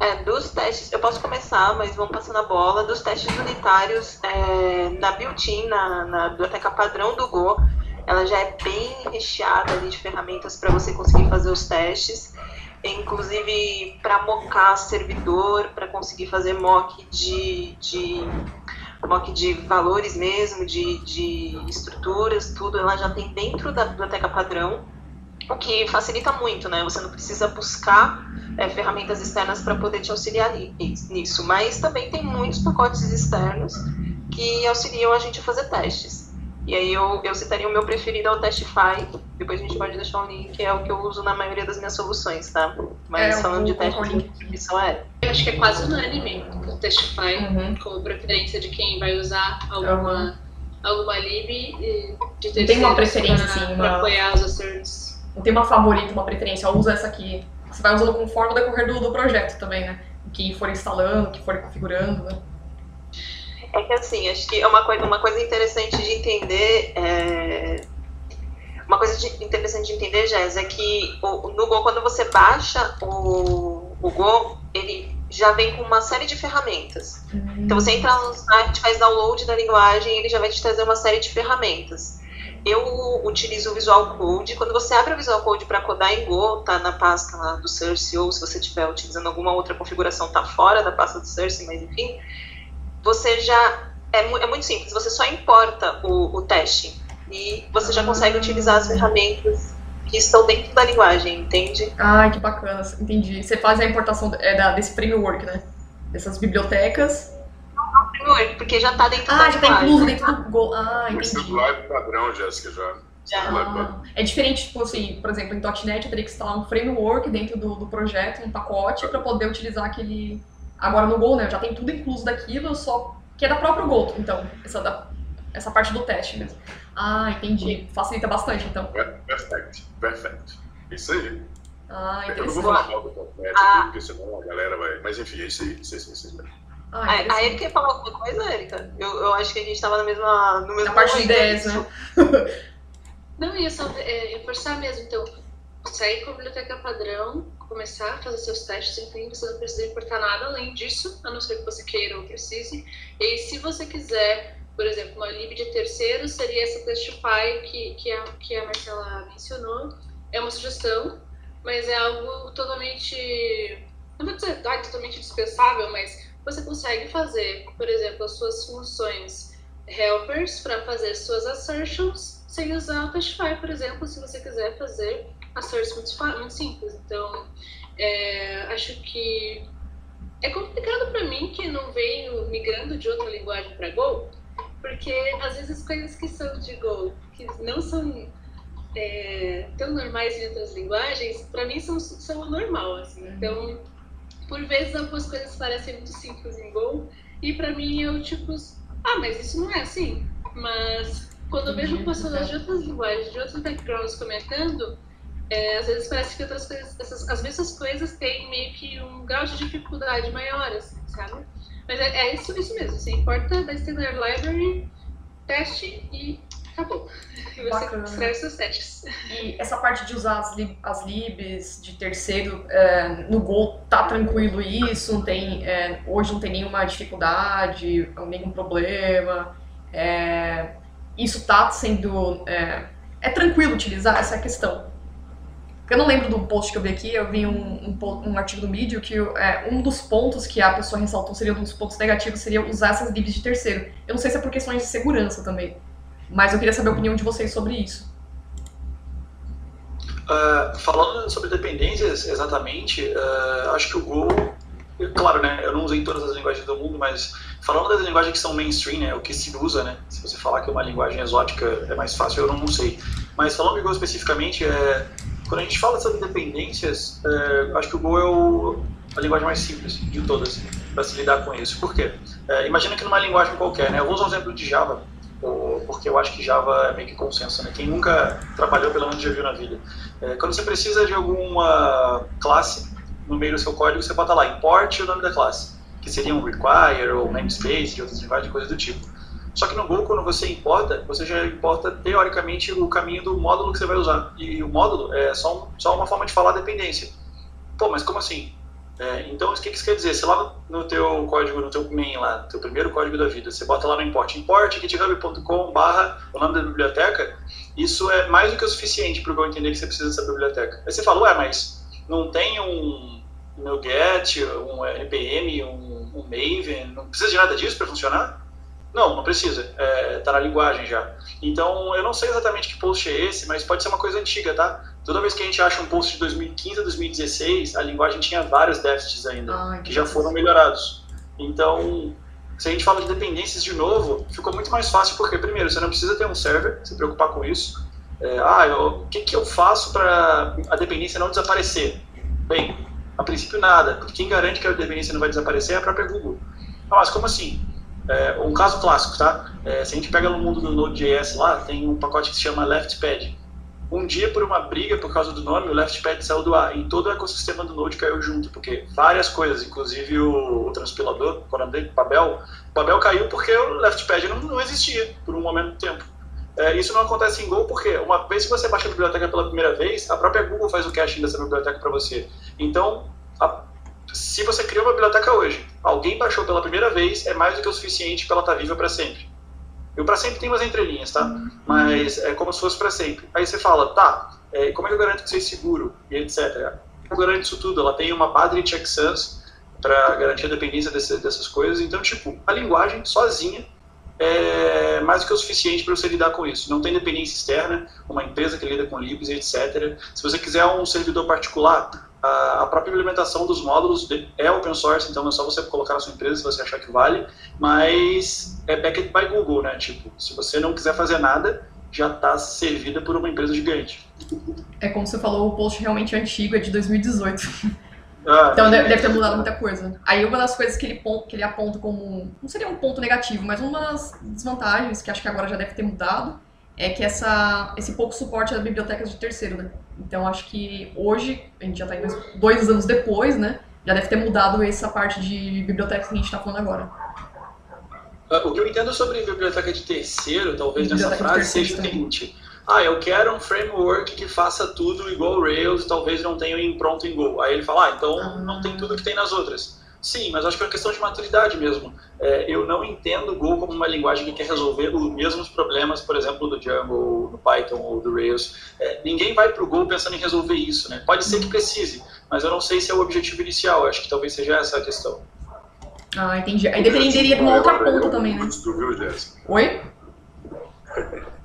É, dos testes, eu posso começar, mas vamos passando a bola. Dos testes unitários, é, na built-in, na, na, biblioteca padrão do Go, ela já é bem recheada ali de ferramentas para você conseguir fazer os testes. inclusive para mocar servidor, para conseguir fazer mock de, de mock de valores mesmo, de, de estruturas, tudo, ela já tem dentro da biblioteca padrão, o que facilita muito, né? Você não precisa buscar é, ferramentas externas para poder te auxiliar nisso, mas também tem muitos pacotes externos que auxiliam a gente a fazer testes. E aí eu, eu citaria o meu preferido é o Testify, depois a gente pode deixar um link, que é o que eu uso na maioria das minhas soluções, tá? Mas é, falando de teste de distribuição é. Eu acho que é quase unânime o Testify uhum. como preferência de quem vai usar alguma, uhum. alguma lib de ter Tem uma preferência, pra, sim, uma... apoiar os asserts. Não tem uma favorita, uma preferência, usa essa aqui. Você vai usando conforme o decorrer do, do projeto também, né? O que for instalando, o que for configurando, né? É que assim, acho que é uma coisa, uma coisa interessante de entender. É... Uma coisa de, interessante de entender, Jess, é que o, no Go, quando você baixa o, o Go, ele já vem com uma série de ferramentas. Uhum. Então você entra no site, faz download da linguagem, ele já vai te trazer uma série de ferramentas. Eu utilizo o Visual Code. Quando você abre o Visual Code para codar em Go, tá na pasta lá do Source, ou se você estiver utilizando alguma outra configuração, tá fora da pasta do Source, mas enfim, você já. É, é muito simples, você só importa o, o teste e você já consegue utilizar as ferramentas que estão dentro da linguagem, entende? Ah, que bacana, entendi. Você faz a importação é, da, desse framework, né? Dessas bibliotecas. Porque já está dentro ah, da já está incluso dentro do Go. Ah, entendi. Live padrão, Jéssica, já. Ah, é diferente, tipo assim, por exemplo, em .NET eu teria que instalar um framework dentro do, do projeto, um pacote, para poder utilizar aquele, Agora no Go, né, já tem tudo incluso daquilo, só que é da própria Go, então, essa, da, essa parte do teste mesmo. Ah, entendi. Facilita bastante, então. Perfeito, perfeito. Isso aí. Ah, Eu não vou falar mal do .NET ah. porque senão a galera vai... Mas enfim, é isso aí, isso aí, isso aí. Ah, a, a Erika quer falar alguma coisa, Erika? Eu, eu acho que a gente estava na mesma, no mesmo Na parte de ideias, né? (laughs) não, ia só é, reforçar mesmo, então, sair com a biblioteca padrão, começar a fazer seus testes, enfim, você não precisa importar nada além disso, a não ser que você queira ou precise. E aí, se você quiser, por exemplo, uma lib de terceiro, seria essa Testify que, que, a, que a Marcela mencionou. É uma sugestão, mas é algo totalmente, não vou dizer ah, totalmente dispensável, mas você consegue fazer, por exemplo, as suas funções helpers para fazer suas assertions sem usar o Testify, por exemplo, se você quiser fazer a source muito, muito simples. Então, é, acho que é complicado para mim que não venho migrando de outra linguagem para Go, porque às vezes coisas que são de Go, que não são é, tão normais em outras linguagens, para mim são, são normal. Assim. Então, por vezes algumas coisas parecem muito simples em Go, e para mim eu tipo, ah, mas isso não é assim. Mas quando eu vejo pessoas de outras linguagens, de outros backgrounds comentando, é, às vezes parece que outras coisas, essas, as mesmas coisas têm meio que um grau de dificuldade maior, assim, sabe? Mas é, é isso, isso mesmo, você importa da Standard Library, teste e acabou. E você Bacana. escreve seus testes. E essa parte de usar as, lib, as libs de terceiro é, no Go, tá tranquilo isso? Não tem, é, hoje não tem nenhuma dificuldade, nenhum problema? É, isso tá sendo... É, é tranquilo utilizar essa questão? Eu não lembro do post que eu vi aqui, eu vi um, um, um artigo do vídeo que é, um dos pontos que a pessoa ressaltou seria um dos pontos negativos seria usar essas libs de terceiro. Eu não sei se é por questões de segurança também, mas eu queria saber a opinião de vocês sobre isso. Uh, falando sobre dependências, exatamente, uh, acho que o Go, claro, né, eu não usei todas as linguagens do mundo, mas falando das linguagens que são mainstream, né, o que se usa, né, se você falar que uma linguagem exótica é mais fácil, eu não, sei. Mas falando do Go especificamente, é, quando a gente fala sobre dependências, é, acho que o Go é o, a linguagem mais simples de todas para se lidar com isso. Por quê? É, imagina que numa linguagem qualquer, né? Eu vou usar um exemplo de Java, porque eu acho que Java é meio que consenso, né? Quem nunca trabalhou, pelo menos já viu na vida. É, quando você precisa de alguma classe no meio do seu código, você bota lá, import o nome da classe, que seria um require ou namespace, de outras linguagens, coisas do tipo. Só que no Go, quando você importa, você já importa teoricamente o caminho do módulo que você vai usar. E o módulo é só, um, só uma forma de falar dependência. Pô, mas como assim? É, então, o que, que isso quer dizer? Se lá no, teu código, no teu main lá, no teu primeiro código da vida, você bota lá no import, import github.com barra o nome da biblioteca, isso é mais do que o suficiente para o Go entender que você precisa dessa biblioteca. Aí você fala, ué, mas não tem um NuGet, um NPM, um, um Maven, não precisa de nada disso para funcionar? Não, não precisa. Está é, tá na linguagem já. Então, eu não sei exatamente que post é esse, mas pode ser uma coisa antiga, tá? Toda vez que a gente acha um post de 2015 a 2016, a linguagem tinha vários déficits ainda, ah, que já foram melhorados. Então, se a gente fala de dependências de novo, ficou muito mais fácil, porque, primeiro, você não precisa ter um server, se preocupar com isso. É, ah, o que, que eu faço para a dependência não desaparecer? Bem, a princípio nada, porque quem garante que a dependência não vai desaparecer é a própria Google. Ah, mas como assim? É, um caso clássico, tá? É, se a gente pega no mundo do Node.js lá, tem um pacote que se chama LeftPad. Um dia, por uma briga por causa do nome, o LeftPad saiu do ar e todo o ecossistema do Node caiu junto, porque várias coisas, inclusive o, o transpilador, o nome dele, Babel, Babel caiu porque o LeftPad não, não existia por um momento do tempo. É, isso não acontece em Go porque uma vez que você baixa a biblioteca pela primeira vez, a própria Google faz o caching dessa biblioteca para você. Então, a, se você criou uma biblioteca hoje, alguém baixou pela primeira vez, é mais do que o suficiente para ela estar tá viva para sempre. E o para sempre tem umas entrelinhas, tá? Mas é como se fosse para sempre. Aí você fala, tá, é, como é que eu garanto que você é seguro? E etc. Como garante isso tudo? Ela tem uma padre checksums para garantir a dependência desse, dessas coisas. Então, tipo, a linguagem sozinha é mais do que o suficiente para você lidar com isso. Não tem dependência externa, uma empresa que lida com libs, etc. Se você quiser um servidor particular, a própria implementação dos módulos é open source, então é só você colocar na sua empresa se você achar que vale, mas é backed by Google, né? Tipo, se você não quiser fazer nada, já está servida por uma empresa gigante. É como você falou, o post realmente é antigo, é de 2018. Ah, (laughs) então deve, deve, ter mudado muita coisa. Aí uma das coisas que ele, que ele aponta como. Não seria um ponto negativo, mas uma das desvantagens, que acho que agora já deve ter mudado, é que essa, esse pouco suporte às bibliotecas de terceiro, né? Então acho que hoje, a gente já está dois, dois anos depois, né? Já deve ter mudado essa parte de bibliotecas que a gente está falando agora. Ah, o que eu entendo sobre biblioteca de terceiro, talvez biblioteca nessa frase, seja o seguinte: ah, eu quero um framework que faça tudo igual Rails, talvez não tenha em pronto em Go. Aí ele fala, ah, então ah. não tem tudo que tem nas outras. Sim, mas acho que é uma questão de maturidade mesmo. É, eu não entendo Go como uma linguagem que quer resolver os mesmos problemas, por exemplo, do Django, do Python ou do Rails. É, ninguém vai para o Go pensando em resolver isso, né? Pode ser que precise, mas eu não sei se é o objetivo inicial. Eu acho que talvez seja essa a questão. Ah, entendi. Aí dependeria de uma outra ponta também, né? Oi? (laughs)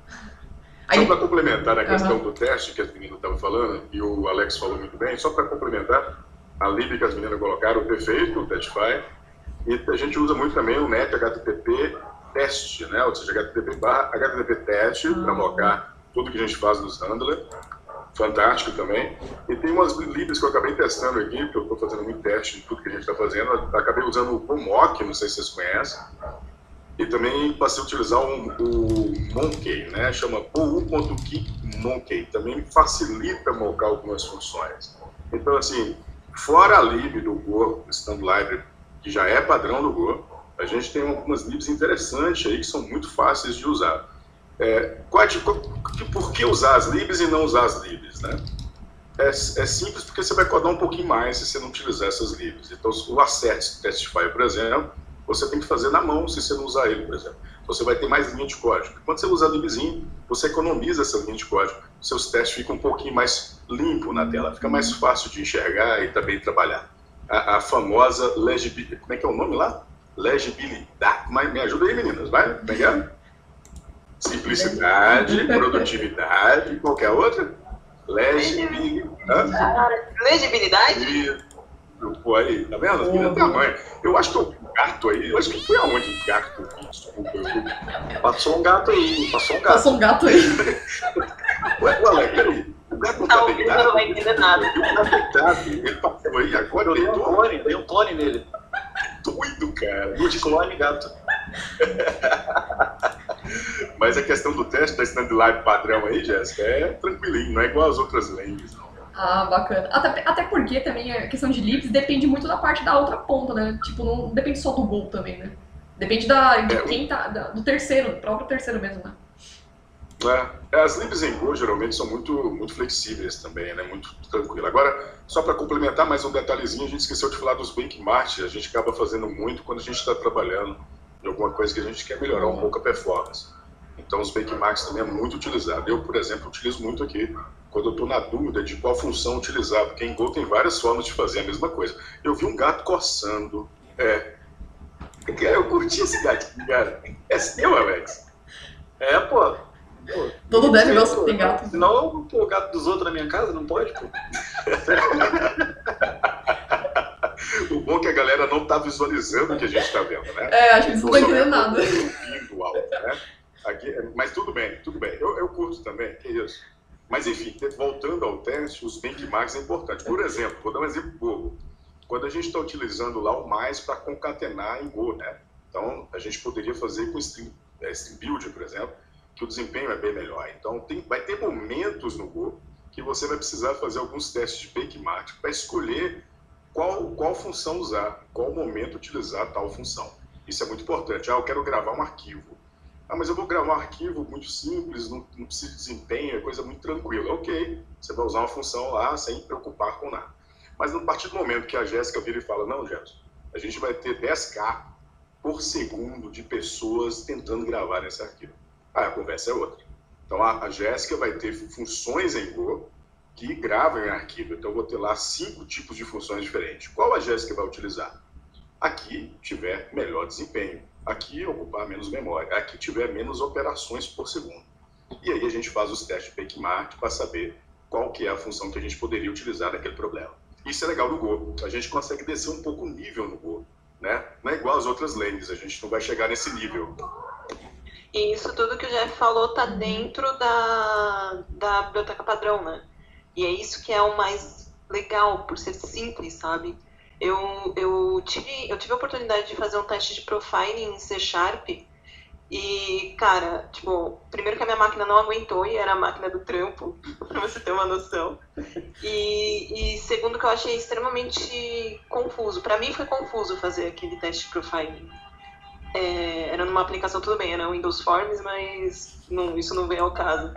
Aí... Só para complementar a questão uhum. do teste que as meninas estavam falando, e o Alex falou muito bem, só para complementar, a lib que as meninas colocaram, o defeito, o Testify, e a gente usa muito também o net HTTP teste, né? ou seja, HTTP barra HTTP teste, uhum. para mocar tudo que a gente faz nos handler, fantástico também. E tem umas libs que eu acabei testando aqui, porque eu estou fazendo muito teste em tudo que a gente está fazendo, acabei usando o Pomoc, não sei se vocês conhecem, e também passei a utilizar um, o Monkey, né? chama pou.key Monkey, também facilita mocar algumas funções. Então, assim, fora a lib do Go, Stand Library, que já é padrão do Go, a gente tem algumas libs interessantes aí que são muito fáceis de usar. É, qual, qual, por que usar as libs e não usar as libs, né? É, é, simples porque você vai codar um pouquinho mais se você não utilizar essas libs. Então, o Assert Testify, por exemplo, você tem que fazer na mão se você não usar ele, por exemplo. Então, você vai ter mais linha de código. Quando você usa libzinho, você economiza essa linha de código. Seus testes ficam um pouquinho mais limpo na tela, fica mais fácil de enxergar e também trabalhar. A, a famosa legibilidade, como é que é o nome lá? Legibilidade. Mas me ajuda aí, meninas, vai? É é? Simplicidade, (laughs) produtividade, qualquer outra? Legibilidade. Legibilidade? Pô, aí, tá vendo? Meninas têm mãe. Eu acho que eu gato aí. Eu acho que foi aonde o gato Desculpa, eu... Passou um gato aí, passou um gato. Passou um gato aí. (laughs) Ué, ué, peraí. O gato não tá, tá deitado. Não vai entender nada. Ele tá deitado. Ele passou aí, agora ele deu um clone, deu um clone nele. Doido, cara. De clone, gato. (laughs) Mas a questão do teste da stand live padrão aí, Jéssica, é tranquilinho, não é igual as outras lentes, não. Ah, bacana. Até, até porque também a questão de libs depende muito da parte da outra ponta, né? Tipo, não depende só do gol também, né? Depende da, de é, quem tá, da, do terceiro, do próprio terceiro mesmo, né? É, as libs em Go geralmente são muito, muito flexíveis também, né? Muito tranquilo. Agora, só para complementar mais um detalhezinho, a gente esqueceu de falar dos benchmarks. A gente acaba fazendo muito quando a gente está trabalhando em alguma coisa que a gente quer melhorar um pouco a performance. Então, os benchmarks também é muito utilizado. Eu, por exemplo, utilizo muito aqui quando eu estou na dúvida de qual função utilizar, porque em Go tem várias formas de fazer a mesma coisa. Eu vi um gato coçando. É. Eu curti esse gatinho, cara. É seu, Alex? É, pô. pô Todo deve gosta de ter gato. Senão, pô, o gato dos outros na minha casa não pode, pô. (laughs) o bom é que a galera não está visualizando o que a gente está vendo, né? É, a gente não está entendendo nada. Ouvindo né? Aqui, mas tudo bem, tudo bem. Eu, eu curto também, que isso. Mas, enfim, voltando ao teste, os benchmarks é importante. Por exemplo, vou dar um exemplo bobo. Quando a gente está utilizando lá o mais para concatenar em Go, né? Então, a gente poderia fazer com Stream, é, stream por exemplo, que o desempenho é bem melhor. Então, tem, vai ter momentos no Go que você vai precisar fazer alguns testes de benchmark para escolher qual, qual função usar, qual momento utilizar tal função. Isso é muito importante. Ah, eu quero gravar um arquivo. Ah, mas eu vou gravar um arquivo muito simples, não, não precisa de desempenho, é coisa muito tranquila. Ok, você vai usar uma função lá sem preocupar com nada. Mas no partir do momento que a Jéssica vira e fala, não, Jefferson, a gente vai ter 10K por segundo de pessoas tentando gravar nesse arquivo. Ah, a conversa é outra. Então a, a Jéssica vai ter funções em Go que gravam em arquivo. Então eu vou ter lá cinco tipos de funções diferentes. Qual a Jéssica vai utilizar? Aqui tiver melhor desempenho aqui ocupar menos memória, aqui tiver menos operações por segundo. E aí a gente faz os testes de benchmark para saber qual que é a função que a gente poderia utilizar naquele problema. Isso é legal no Go. A gente consegue descer um pouco o nível no Go. Né? Não é igual às outras lentes, a gente não vai chegar nesse nível. E isso tudo que o Jeff falou está dentro da, da biblioteca padrão, né? E é isso que é o mais legal, por ser simples, sabe? Eu, eu, tive, eu tive a oportunidade de fazer um teste de profiling em C Sharp e, cara, tipo, primeiro que a minha máquina não aguentou e era a máquina do trampo, (laughs) pra você ter uma noção. E, e segundo que eu achei extremamente confuso. Para mim foi confuso fazer aquele teste de profiling. É, era numa aplicação, tudo bem, era Windows Forms, mas não, isso não veio ao caso.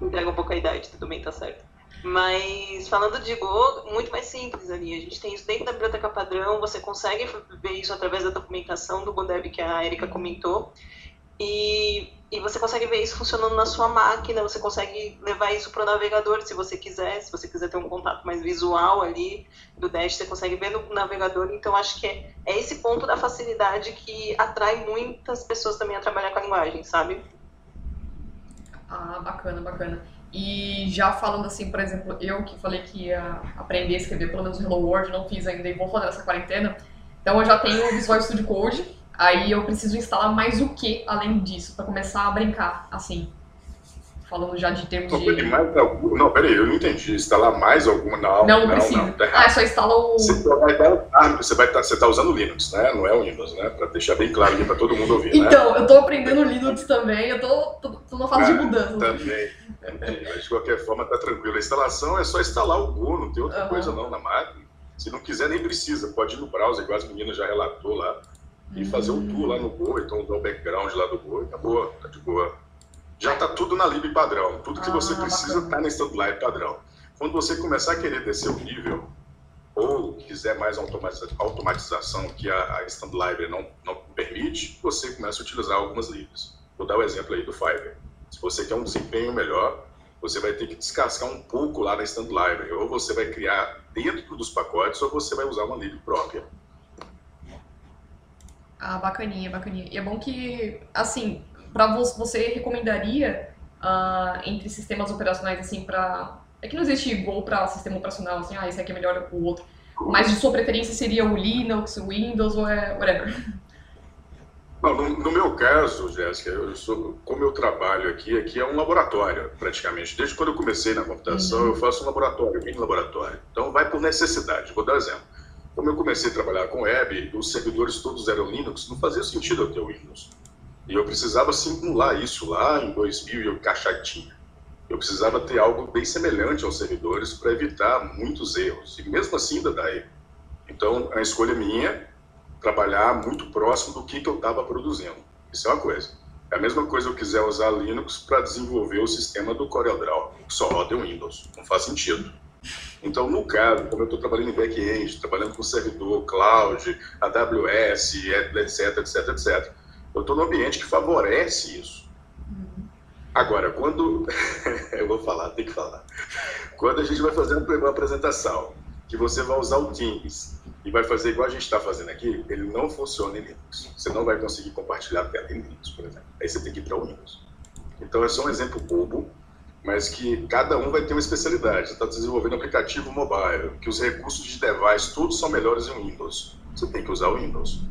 Entrega um pouco a idade, tudo bem, tá certo. Mas falando de Go, muito mais simples ali. A gente tem isso dentro da biblioteca padrão, você consegue ver isso através da documentação do GoDev que a Erika comentou. E, e você consegue ver isso funcionando na sua máquina, você consegue levar isso para o navegador se você quiser, se você quiser ter um contato mais visual ali do Dash, você consegue ver no navegador. Então, acho que é, é esse ponto da facilidade que atrai muitas pessoas também a trabalhar com a linguagem, sabe? Ah, bacana, bacana. E já falando assim, por exemplo, eu que falei que ia aprender a escrever pelo menos Hello World, não fiz ainda e vou fazer essa quarentena. Então eu já tenho o Visual Studio Code, aí eu preciso instalar mais o que além disso, para começar a brincar, assim. Falando já de termos não, de. Mais algum... Não, peraí, eu não entendi. Instalar mais alguma? Não, não, não precisa. Não, tá ah, é só instala o. Você vai dar você vai estar, tá, você está usando Linux, né? Não é o Windows, né? Para deixar bem claro aqui para todo mundo ouvir. Então, né? eu estou aprendendo Linux também, eu estou na fase ah, de mudança. Também. Mas de qualquer forma está tranquilo. A instalação é só instalar o Go, não tem outra uhum. coisa não na máquina. Se não quiser, nem precisa. Pode ir no browser, igual as meninas já relatou lá, e uhum. fazer o tour lá no Go, então usar o background lá do Go, e acabou, tá de boa já está tudo na lib padrão. Tudo que ah, você precisa está na Standlive padrão. Quando você começar a querer descer o nível, ou quiser mais automatização que a, a Standlive não, não permite, você começa a utilizar algumas libs. Vou dar o exemplo aí do Fiverr. Se você quer um desempenho melhor, você vai ter que descascar um pouco lá na Standlive. Ou você vai criar dentro dos pacotes, ou você vai usar uma lib própria. Ah, bacaninha, bacaninha. E é bom que, assim, para você recomendaria uh, entre sistemas operacionais assim para é que não existe igual para sistema operacional assim, ah, esse aqui é melhor que o outro. Mas de sua preferência seria o Linux, o Windows ou é whatever. (laughs) Não, no, no, meu caso, Jéssica, eu sou, como eu trabalho aqui, aqui é um laboratório, praticamente. Desde quando eu comecei na computação, uhum. eu faço um laboratório, mini laboratório. Então, vai por necessidade. Vou dar um exemplo. Como eu comecei a trabalhar com web, os servidores todos eram Linux, não fazia sentido eu ter o Windows. E eu precisava simular isso lá em 2000 e eu encaixadinho. Eu precisava ter algo bem semelhante aos servidores para evitar muitos erros. E mesmo assim ainda dá erro. Então, a escolha minha, trabalhar muito próximo do que, que eu estava produzindo. Isso é uma coisa. É a mesma coisa eu quiser usar Linux para desenvolver o sistema do CorelDRAW, que só roda em Windows. Não faz sentido. Então, no caso, como eu estou trabalhando em back-end, trabalhando com servidor, cloud, AWS, etc, etc, etc, eu estou no ambiente que favorece isso. Agora, quando. (laughs) eu vou falar, tem que falar. Quando a gente vai fazer uma apresentação, que você vai usar o Teams e vai fazer igual a gente está fazendo aqui, ele não funciona em Linux. Você não vai conseguir compartilhar a tela em Linux, por exemplo. Aí você tem que ir para o Windows. Então, é só um exemplo bobo, mas que cada um vai ter uma especialidade. Você está desenvolvendo aplicativo mobile, que os recursos de device todos são melhores em Windows. Você tem que usar o Windows.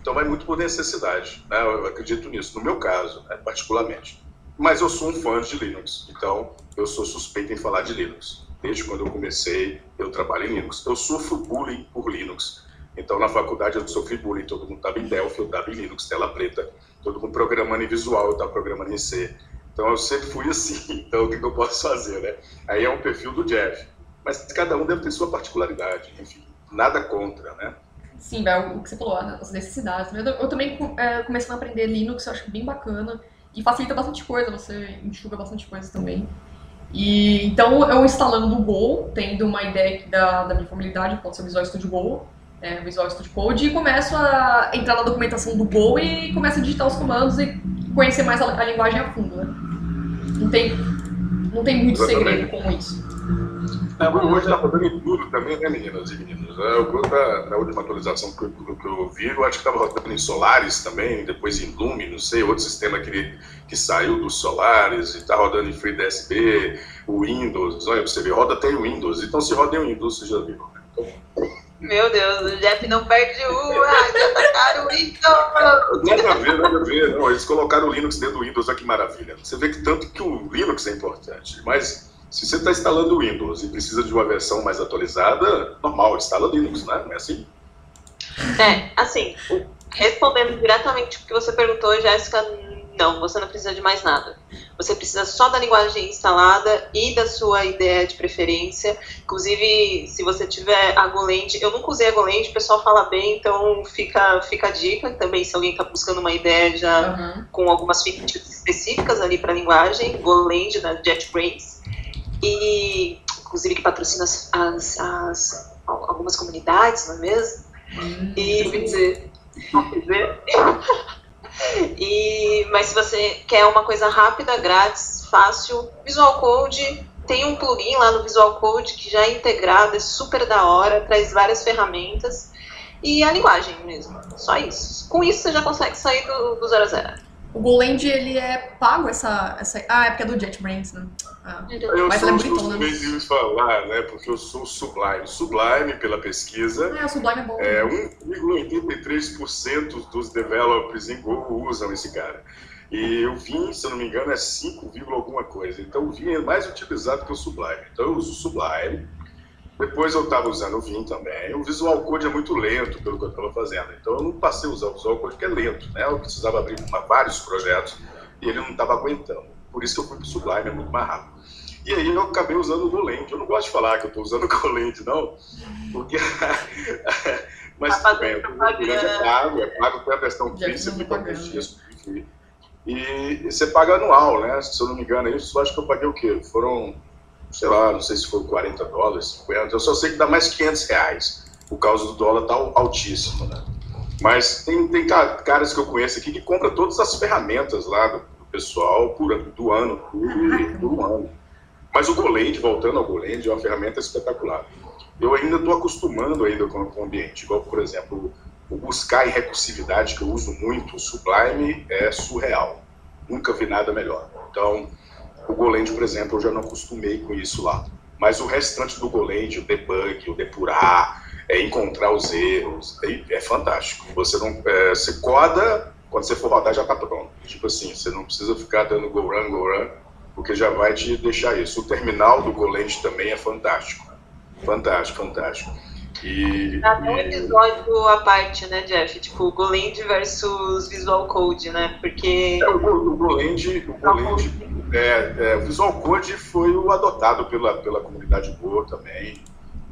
Então, vai muito por necessidade. Né? Eu acredito nisso, no meu caso, né, particularmente. Mas eu sou um fã de Linux, então eu sou suspeito em falar de Linux. Desde quando eu comecei, eu trabalho em Linux. Eu sofro bullying por Linux. Então, na faculdade, eu sofri bullying. Todo mundo estava em Delphi, eu estava em Linux, tela preta. Todo mundo programando em visual, eu estava programando em C. Então, eu sempre fui assim. (laughs) Então, o que, que eu posso fazer, né? Aí é um perfil do Jeff. Mas cada um deve ter sua particularidade. Enfim, nada contra, né? Sim, o que você falou, as necessidades. Eu, eu também é, comecei a aprender Linux, eu acho bem bacana. E facilita bastante coisa, você enxuga bastante coisa também. E, então, eu instalando o Go, tendo uma ideia da, da minha familiaridade, pode ser o Visual Studio Go, é, Visual Studio Code, e começo a entrar na documentação do Go e começo a digitar os comandos e conhecer mais a, a linguagem a fundo, né? Não tem, não tem muito segredo com isso. É, hoje está rodando em tudo também, né, meninas e meninos? É, eu, na, na última atualização que, que eu vi, eu acho que estava rodando em Solaris também, depois em Lume, não sei, outro sistema que, que saiu dos Solaris, e está rodando em FreeDSP, o Windows, olha, você ver, roda até o Windows. Então, se roda em Windows, você já viu. Né? Então, meu Deus, o Jeff não perde uma, já tacaram o Windows. Nada a ver, nada a ver. Não, eles colocaram o Linux dentro do Windows, olha que maravilha. Você vê que tanto que o Linux é importante, mas se você está instalando o Windows e precisa de uma versão mais atualizada, normal, instala Linux, né? Não é assim? É, assim, respondendo diretamente o que você perguntou, Jéssica, não, você não precisa de mais nada. Você precisa só da linguagem instalada e da sua ideia de preferência. Inclusive, se você tiver a Goland, eu nunca usei a Goland, o pessoal fala bem, então fica, fica a dica também se alguém está buscando uma ideia já uhum. com algumas features específicas ali para a linguagem, Goland da JetBrains e inclusive que patrocina as, as, as algumas comunidades, não é mesmo? Hum, e dizer. (laughs) e, mas se você quer uma coisa rápida, grátis, fácil, Visual Code tem um plugin lá no Visual Code que já é integrado, é super da hora, traz várias ferramentas e a linguagem mesmo, só isso. Com isso você já consegue sair do, do zero a zero. O Goland, ele é pago essa, essa... Ah, é porque é do JetBrains, né? Ah. Eu Mas sou é suspeito de falar, né? Porque eu sou Sublime. Sublime, pela pesquisa, é, o Sublime é bom. É 1,83% dos developers em Go usam esse cara. E o Vim, se eu não me engano, é 5, alguma coisa. Então o Vim é mais utilizado que o Sublime. Então eu uso o Sublime depois eu estava usando o Vim também. O Visual Code é muito lento pelo que eu estava fazendo. Então eu não passei a usar o Visual Code porque é lento. Né? Eu precisava abrir uma, vários projetos e ele não estava aguentando. Por isso que eu fui para o Sublime, é muito mais rápido. E aí eu acabei usando o Goland. Eu não gosto de falar que eu estou usando o Goland, não, porque... (laughs) Mas tá tudo bem, o Goland é pago, é pago com a versão príncipe, enfim. E você paga anual, né? Se eu não me engano, isso eu acho que eu paguei o quê? Foram sei lá, não sei se foi 40 dólares, 50, eu só sei que dá mais 500 reais. Por causa do dólar tá altíssimo, né? Mas tem, tem caras que eu conheço aqui que compram todas as ferramentas lá do, do pessoal por, do ano, por, por ano. Mas o Goland, voltando ao Goland, é uma ferramenta espetacular. Eu ainda estou acostumando ainda com, com o ambiente, igual, por exemplo, o buscar em recursividade, que eu uso muito, o Sublime é surreal. Nunca vi nada melhor. Então, o Goland, por exemplo, eu já não acostumei com isso lá. Mas o restante do Goland, o debug, o depurar, é encontrar os erros, é, é fantástico. Você não, é, você coda, quando você for rodar já está pronto. Tipo assim, você não precisa ficar dando go run, go run, porque já vai te deixar isso. O terminal do Goland também é fantástico. Fantástico, fantástico. E, até um episódio à parte, né, Jeff? Tipo, Goland versus Visual Code, né? Porque. É, o, o Goland, o Goland é, é, o Visual Code foi o adotado pela, pela comunidade boa também.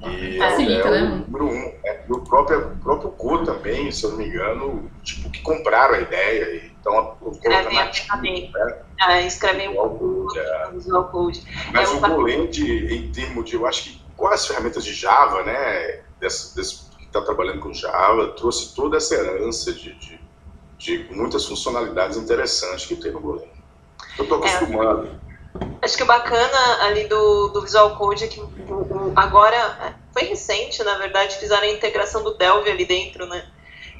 E Facilita, é, é o número um. É, o próprio, o próprio Go também, se eu não me engano, tipo, que compraram a ideia. Então, escrevem né? é, escrevem Code, é. Visual Code. Mas o Goland, em termos de, eu acho que com as ferramentas de Java, né, desse, desse que está trabalhando com Java, trouxe toda essa herança de, de, de muitas funcionalidades interessantes que tem no Golang. Eu tô acostumado. É, acho que o bacana ali do, do Visual Code é que agora, é, foi recente, na verdade, fizeram a integração do Delve ali dentro, né?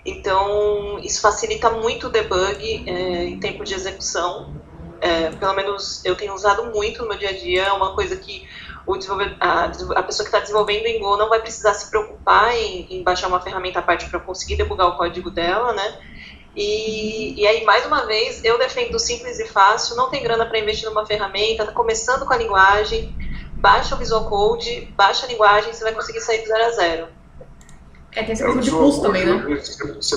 Então, isso facilita muito o debug é, em tempo de execução. É, pelo menos eu tenho usado muito no meu dia a dia, é uma coisa que o a, a, pessoa que está desenvolvendo em Go não vai precisar se preocupar em, em baixar uma ferramenta à parte para conseguir debugar o código dela, né? E, e, aí, mais uma vez, eu defendo simples e fácil, não tem grana para investir numa ferramenta, está começando com a linguagem, baixa o Visual Code, baixa a linguagem, você vai conseguir sair do zero a zero. É, tem essa questão de custo também, né?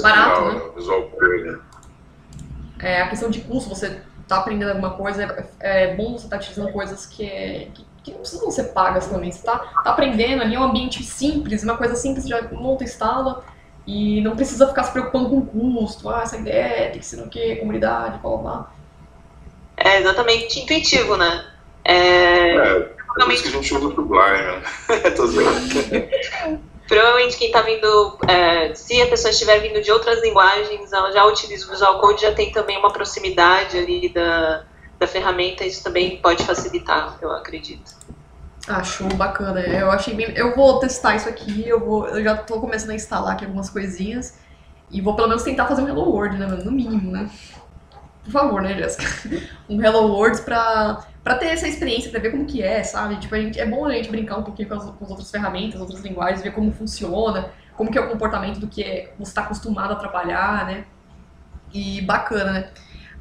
Barato, né? Visual Code. É, a questão de custo, você está aprendendo alguma coisa, é, é bom você estar tá utilizando coisas que, é, que, que, não precisam ser pagas também. Você está tá aprendendo ali, é um ambiente simples, uma coisa simples, já monta, instala, e não precisa ficar se preocupando com custo, ah, essa ideia tem que ser o quê, comunidade, blá blá É exatamente intuitivo, né? É, é que a gente usa pro Blind, né? (laughs) Tô Provavelmente quem está vindo, é, se a pessoa estiver vindo de outras linguagens, ela já utiliza o Visual Code, já tem também uma proximidade ali da, da ferramenta, isso também pode facilitar, eu acredito. Acho bacana. Eu achei bem... Eu vou testar isso aqui, eu vou. Eu já tô começando a instalar aqui algumas coisinhas. E vou pelo menos tentar fazer um Hello World, né, No mínimo, né? Por favor, né, Jéssica? (laughs) Um Hello World pra, pra ter essa experiência, pra ver como que é, sabe? Tipo, a gente, é bom a gente brincar um pouquinho com as, com as outras ferramentas, outras linguagens, ver como funciona, como que é o comportamento do que é, você está acostumado a trabalhar, né? E bacana, né?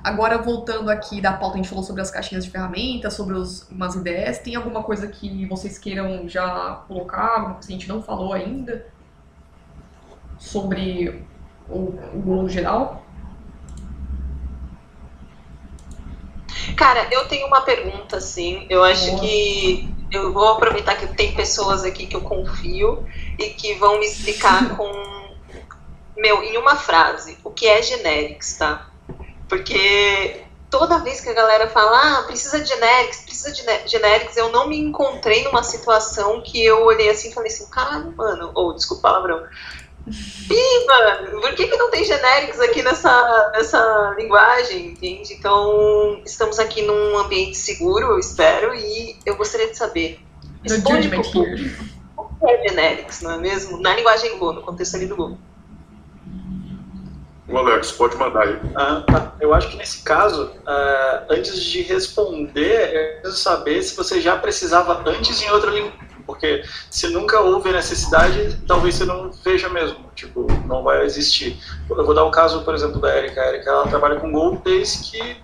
Agora, voltando aqui da pauta, a gente falou sobre as caixinhas de ferramentas, sobre os, umas ideias. Tem alguma coisa que vocês queiram já colocar, alguma coisa que a gente não falou ainda? Sobre o, o geral? Cara, eu tenho uma pergunta, assim. Eu acho que eu vou aproveitar que tem pessoas aqui que eu confio e que vão me explicar (laughs) com, meu, em uma frase, o que é generics, tá? Porque toda vez que a galera fala, ah, precisa de generics, precisa de generics, eu não me encontrei numa situação que eu olhei assim e falei assim, caralho, mano, ou oh, desculpa o palavrão. Ih, mano, por que, que não tem generics aqui nessa, nessa linguagem, entende? Então, estamos aqui num ambiente seguro, eu espero, e eu gostaria de saber. Responde pro público. O que é generics, não é mesmo? Na linguagem Go, no contexto ali do Go. O Alex, pode mandar aí. Ah, tá. Eu acho que nesse caso, uh, antes de responder, eu preciso saber se você já precisava antes em outra língua. Porque se nunca houve necessidade, talvez você não veja mesmo. Tipo, não vai existir. Eu vou dar o caso, por exemplo, da Erika. A Erika ela trabalha com Go desde que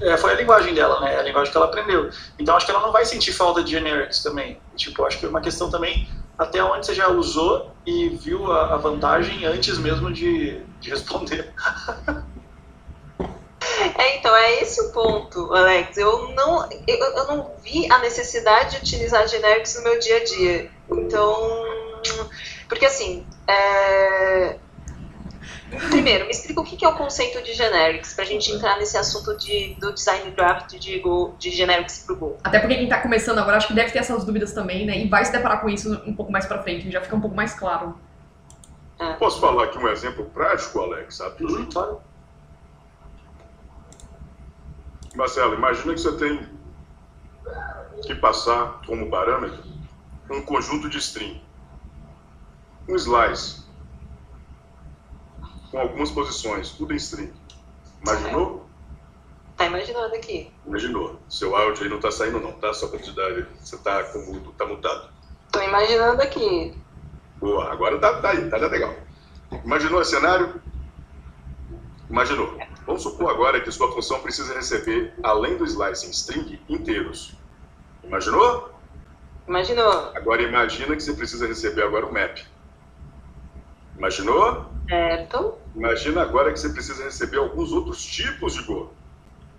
é, foi a linguagem dela, né? A linguagem que ela aprendeu. Então acho que ela não vai sentir falta de generics também. Tipo, acho que é uma questão também até onde você já usou e viu a, a vantagem antes mesmo de, de responder. (laughs) É, então, é esse o ponto, Alex. Eu não, eu, eu não vi a necessidade de utilizar generics no meu dia a dia. Então, porque assim, é, Primeiro, me explica o que é o conceito de generics, para a gente entrar nesse assunto de, do design draft de, Go, de generics para o Go. Até porque quem está começando agora, acho que deve ter essas dúvidas também, né? E vai se deparar com isso um pouco mais para frente, já fica um pouco mais claro. É. Posso falar aqui um exemplo prático, Alex? Rapidinho? Uhum, claro. Marcelo, imagina que você tem que passar como parâmetro um conjunto de string, um slice com algumas posições, tudo em string. Imaginou? Tá imaginando aqui. Imaginou. Seu áudio aí não tá saindo não, tá? Só pra te dar, você tá com mudo, tá mutado. Tô imaginando aqui. Boa, agora tá, tá aí, tá legal. Imaginou esse cenário? Imaginou. Vamos supor agora que sua função precisa receber, além do slicing string, inteiros. Imaginou? Imaginou. Agora imagina que você precisa receber agora o map. Imaginou? Certo. Imagina agora que você precisa receber alguns outros tipos de Go.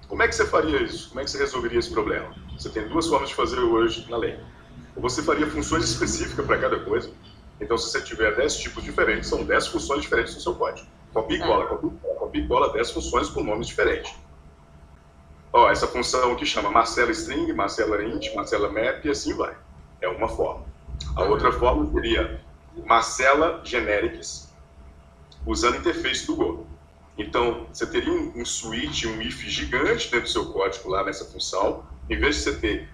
Como é que você faria isso? Como é que você resolveria esse problema? Você tem duas formas de fazer hoje na lei. Ou você faria funções específicas para cada coisa. Então, se você tiver 10 tipos diferentes, são 10 funções diferentes no seu código. E copia e cola, copia e cola 10 funções com nomes diferentes. Ó, essa função que chama Marcela String, Marcela Int, Marcela Map e assim vai. É uma forma. A outra forma seria Marcela Generics, usando a interface do Go. Então, você teria um, um switch, um if gigante dentro do seu código lá nessa função. Em vez de você ter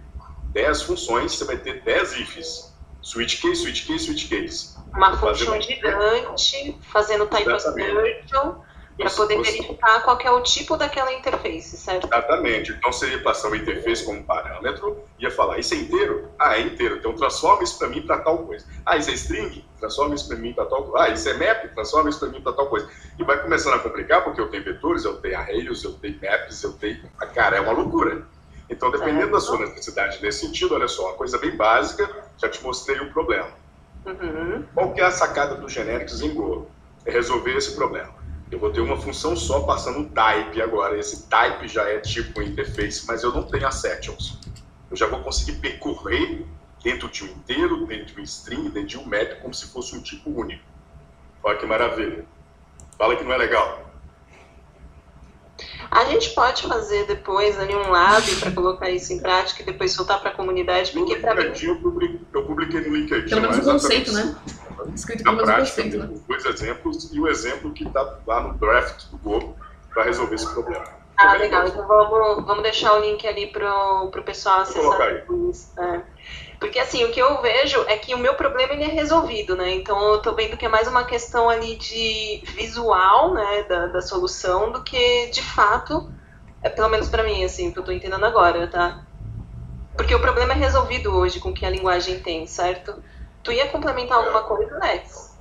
10 funções, você vai ter 10 ifs. Switch case, switch case, switch case. Uma função gigante, fazendo type assertion, para poder você... verificar qual é o tipo daquela interface, certo? Exatamente. Então você ia passar uma interface como parâmetro, ia falar, isso é inteiro? Ah, é inteiro. Então transforma isso para mim para tal coisa. Ah, isso é string? Transforma isso para mim para tal coisa. Ah, isso é map? Transforma isso para mim para tal coisa. E vai começando a complicar, porque eu tenho vetores, eu tenho arrays, eu tenho maps, eu tenho... Ah, cara, é uma loucura. Então, dependendo da sua necessidade nesse sentido, olha só, uma coisa bem básica, já te mostrei o problema. Uhum. Qual que é a sacada do Generics em Go? É resolver esse problema. Eu vou ter uma função só passando um type agora. Esse type já é tipo interface, mas eu não tenho assertions. Eu já vou conseguir percorrer dentro de um inteiro, dentro de um string, dentro de um map, como se fosse um tipo único. Olha que maravilha. Fala que não é legal. A gente pode fazer depois ali um lab para colocar isso em prática e depois soltar para a comunidade, porque para mim... Eu publiquei, eu publiquei no LinkedIn. Pelo menos o conceito, né? Escrito na prática, conceito, né? dois exemplos e o exemplo que está lá no draft do Go para resolver esse problema. Ah, legal. Então vamos, vamos deixar o link ali para o pessoal acessar. É. Porque assim, o que eu vejo é que o meu problema ele é resolvido, né? Então eu tô vendo que é mais uma questão ali de visual, né, da, da solução, do que de fato, é pelo menos para mim, assim, que eu tô entendendo agora, tá? Porque o problema é resolvido hoje com o que a linguagem tem, certo? Tu ia complementar alguma coisa, Lex?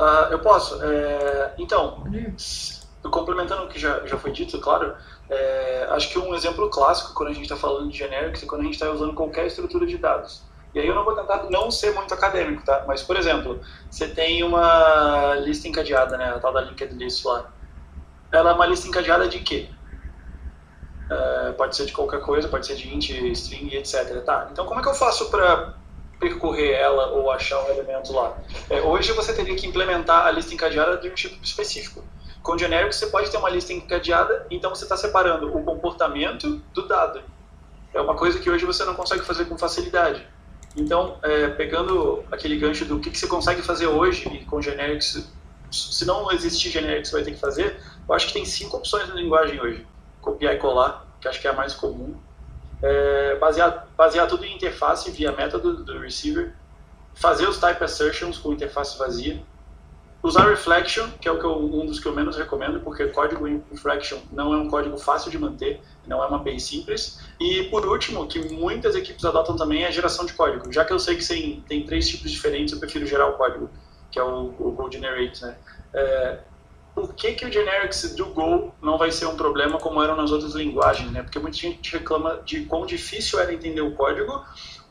Uh, eu posso. É, então, complementando o que já, já foi dito, claro, é, acho que um exemplo clássico quando a gente está falando de generics é quando a gente está usando qualquer estrutura de dados. E aí eu não vou tentar não ser muito acadêmico, tá? Mas, por exemplo, você tem uma lista encadeada, né? A tal da linked list lá. Ela é uma lista encadeada de quê? É, pode ser de qualquer coisa, pode ser de int, string, etc. Tá? Então, como é que eu faço para percorrer ela ou achar um elemento lá? É, hoje você teria que implementar a lista encadeada de um tipo específico. Com genérico, você pode ter uma lista encadeada, então você está separando o comportamento do dado. É uma coisa que hoje você não consegue fazer com facilidade. Então, é, pegando aquele gancho do que, que você consegue fazer hoje e com generics, se não existir generics, você vai ter que fazer, eu acho que tem cinco opções na linguagem hoje. Copiar e colar, que acho que é a mais comum. É, basear, basear tudo em interface via método do receiver. Fazer os type assertions com interface vazia Usar Reflection, que é o que eu, um dos que eu menos recomendo, porque código em Reflection não é um código fácil de manter, não é uma base simples. E por último, que muitas equipes adotam também é a geração de código. Já que eu sei que tem, tem três tipos diferentes, eu prefiro gerar o código, que é o, o Go Generate. Né? É, por que, que o generics do Go não vai ser um problema como eram nas outras linguagens? Né? Porque muita gente reclama de quão difícil era entender o código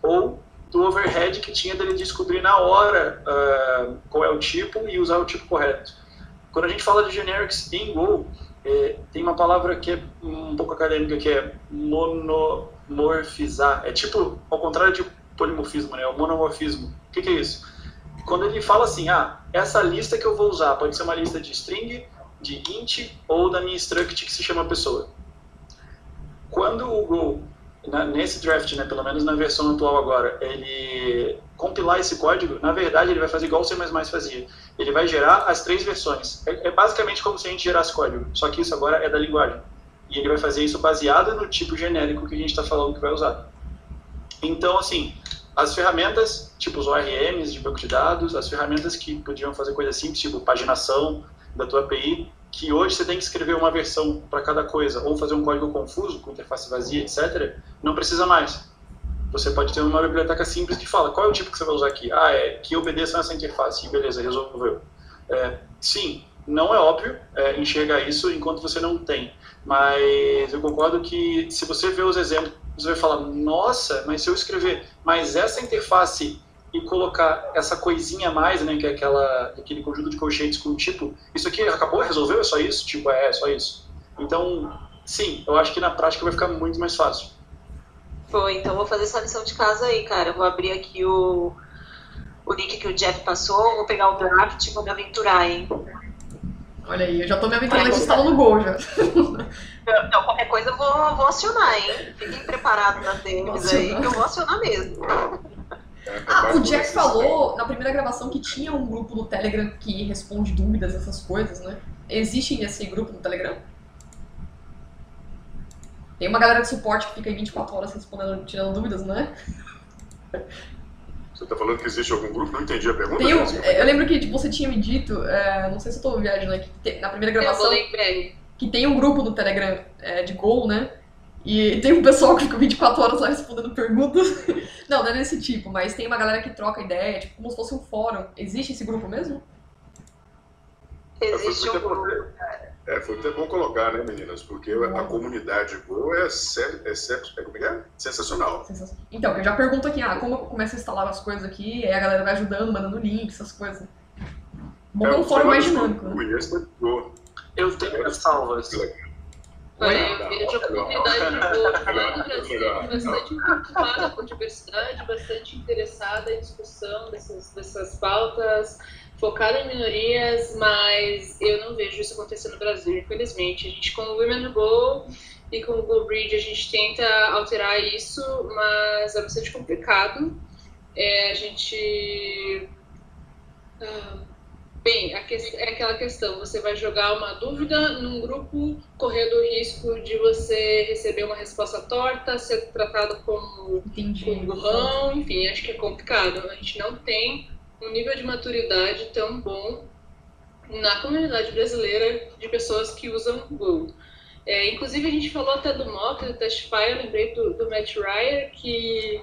ou do overhead que tinha dele descobrir na hora uh, qual é o tipo e usar o tipo correto. Quando a gente fala de generics em Go, é, tem uma palavra que é um pouco acadêmica que é monomorfizar. É tipo, ao contrário de polimorfismo, né? O monomorfismo. O que, que é isso? Quando ele fala assim, ah, essa lista que eu vou usar pode ser uma lista de string, de int ou da minha struct que se chama pessoa. Quando o Go na, nesse draft, né, pelo menos na versão atual agora, ele compilar esse código, na verdade ele vai fazer igual o C++ fazia. Ele vai gerar as três versões. É, é, basicamente como se a gente gerasse código, só que isso agora é da linguagem. E ele vai fazer isso baseado no tipo genérico que a gente está falando que vai usar. Então, assim, as ferramentas, tipo os ORMs de banco de dados, as ferramentas que podiam fazer coisas simples, tipo paginação da tua API, que hoje você tem que escrever uma versão para cada coisa ou fazer um código confuso com interface vazia, etc., não precisa mais. Você pode ter uma biblioteca simples que fala qual é o tipo que você vai usar aqui. Ah, é que obedeça essa interface. Beleza, resolveu. É, sim, não é óbvio é, enxergar isso enquanto você não tem. Mas eu concordo que se você ver os exemplos, você vai falar, nossa, mas se eu escrever, mas essa interface e colocar essa coisinha a mais, né, que é aquela, aquele conjunto de colchetes com tipo, isso aqui acabou, resolveu, é só isso? Tipo, é, é só isso. Então, sim, eu acho que na prática vai ficar muito mais fácil. Foi, então vou fazer essa lição de casa aí, cara. vou abrir aqui o, o link que o Jeff passou, vou pegar o draft e vou me aventurar, hein. Olha aí, eu já tô me aventurando aqui instalando no Go já. (laughs) Então, qualquer coisa eu vou, vou acionar, hein? Fiquem preparados nas DMs aí, que eu vou acionar mesmo. Ah, o Jack falou na primeira gravação que tinha um grupo no Telegram que responde dúvidas, essas coisas, né? existe esse grupo no Telegram? Tem uma galera de suporte que fica aí 24 horas respondendo, tirando dúvidas, não é? Você está falando que existe algum grupo? Não entendi a pergunta. Tem, eu lembro que tipo, você tinha me dito, é, não sei se eu estou viajando aqui, na primeira gravação, que tem um grupo no Telegram é, de Gol, né? E tem um pessoal que fica 24 horas lá respondendo perguntas. (laughs) Não, não é desse tipo, mas tem uma galera que troca ideia, tipo, como se fosse um fórum. Existe esse grupo mesmo? Existe um grupo. É, foi até bom colocar, né, meninas? Porque a comunidade Go é, é, é, é, sensacional. Então, eu já pergunto aqui, ah, como eu começo a instalar as coisas aqui, aí a galera vai ajudando, mandando link, essas coisas. Bom, é um fórum mais dinâmico. Né? Eu tenho as salvas. Olha, eu vejo a comunidade de Go no Brasil bastante preocupada com diversidade, bastante interessada em discussão dessas, dessas pautas, focada em minorias, mas eu não vejo isso acontecer no Brasil, infelizmente. A gente, com o Women Go e com o Go Bridge, a gente tenta alterar isso, mas é bastante complicado. É, a gente. Uh, Bem, é aquela questão, você vai jogar uma dúvida num grupo, correndo o risco de você receber uma resposta torta, ser tratado como um burrão, enfim, acho que é complicado. A gente não tem um nível de maturidade tão bom na comunidade brasileira de pessoas que usam Go. É, inclusive, a gente falou até do mock, do Testify, eu lembrei do, do Matt Ryer, que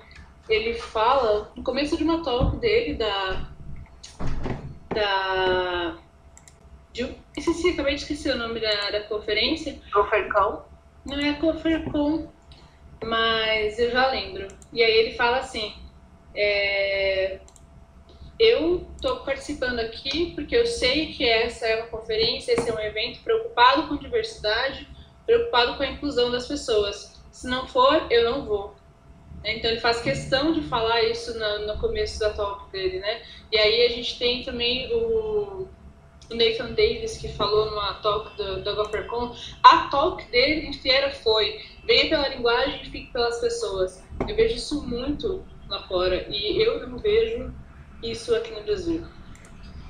ele fala, no começo de uma talk dele, da da. De, esqueci, acabei de esquecer o nome da, da conferência. Confercom? Não é Confercom, mas eu já lembro. E aí ele fala assim: é, eu estou participando aqui porque eu sei que essa é uma conferência, esse é um evento preocupado com diversidade, preocupado com a inclusão das pessoas. Se não for, eu não vou. Então ele faz questão de falar isso no, começo da talk dele, né? E aí a gente tem também o, Nathan Davis que falou numa talk do, do GopherCon. A talk dele inteira foi venha pela linguagem e fique pelas pessoas. Eu vejo isso muito lá fora e eu não vejo isso aqui no Brasil.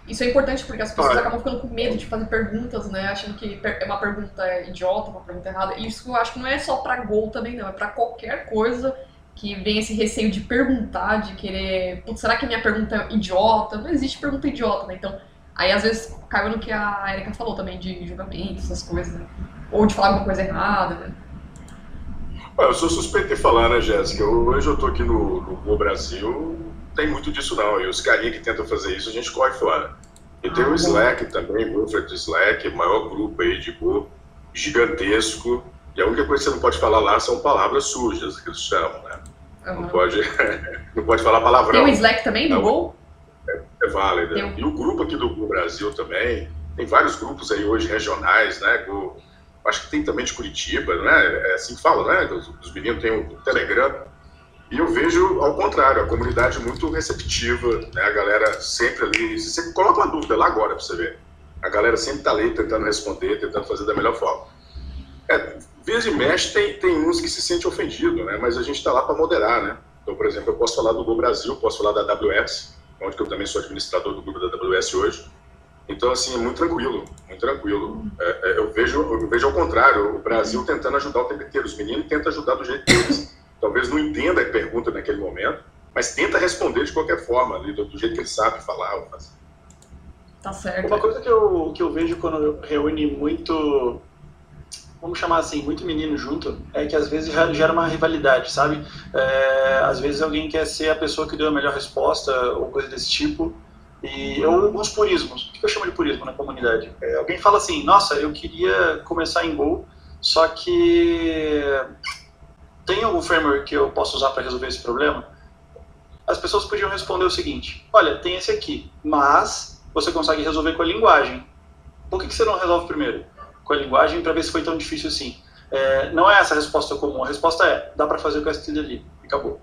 Isso é importante porque as pessoas acabam ficando com medo de fazer perguntas, né? Achando que é uma pergunta idiota, uma pergunta errada. E isso eu acho que não é só para gol também, não. É para qualquer coisa que vem esse receio de perguntar, de querer, putz, será que a minha pergunta é idiota? Não existe pergunta idiota, né? Então, aí às vezes caiu no que a Erika falou também, de julgamento, essas coisas, né? Ou de falar alguma coisa errada, né? eu sou suspeito de falar, né, Jéssica? Hoje eu tô aqui no, no, Brasil, tem muito disso não. E os carinhas que tentam fazer isso, a gente corre fora. E ah, tem o Slack bom. também, o Slack, o maior grupo aí de Go, gigantesco. E a única coisa que você não pode falar lá são palavras sujas, que eles chamam, né? Uhum. Não, pode, (laughs) não pode falar palavrão. Tem o Slack também do Gol? É, é válido. Um... E o grupo aqui do Gol Brasil também. Tem vários grupos aí hoje regionais, né? Go, acho que tem também de Curitiba, né? É assim que fala, né? Os, os meninos têm o Telegram. E eu vejo ao contrário, a comunidade muito receptiva, né? A galera sempre ali. Você coloca uma dúvida lá agora para você ver, a galera sempre está ali tentando responder, tentando fazer da melhor forma. É, e mexe tem, tem uns que se sente ofendido, né? Mas a gente está lá para moderar, né? Então, por exemplo, eu posso falar do Go Brasil, posso falar da AWS, onde eu também sou administrador do grupo da AWS hoje. Então, assim, é muito tranquilo, muito tranquilo. É, é, eu, vejo, eu vejo ao contrário, o Brasil tentando ajudar o tempo inteiro. Os meninos tentam ajudar do jeito deles. Talvez não entenda a pergunta naquele momento, mas tenta responder de qualquer forma, ali, do, do jeito que ele sabe falar ou fazer. Tá certo. Uma coisa que eu, que eu vejo quando reúne muito vamos chamar assim, muito menino junto, é que às vezes gera uma rivalidade, sabe? É, às vezes alguém quer ser a pessoa que deu a melhor resposta ou coisa desse tipo. E ou alguns purismos. O que eu chamo de purismo na comunidade? É, alguém fala assim: Nossa, eu queria começar em Go, só que tem algum framework que eu posso usar para resolver esse problema? As pessoas podiam responder o seguinte: Olha, tem esse aqui, mas você consegue resolver com a linguagem. Por que, que você não resolve primeiro? com a linguagem para ver se foi tão difícil assim. É, não é essa a resposta comum. A resposta é: dá para fazer o que eu ali acabou.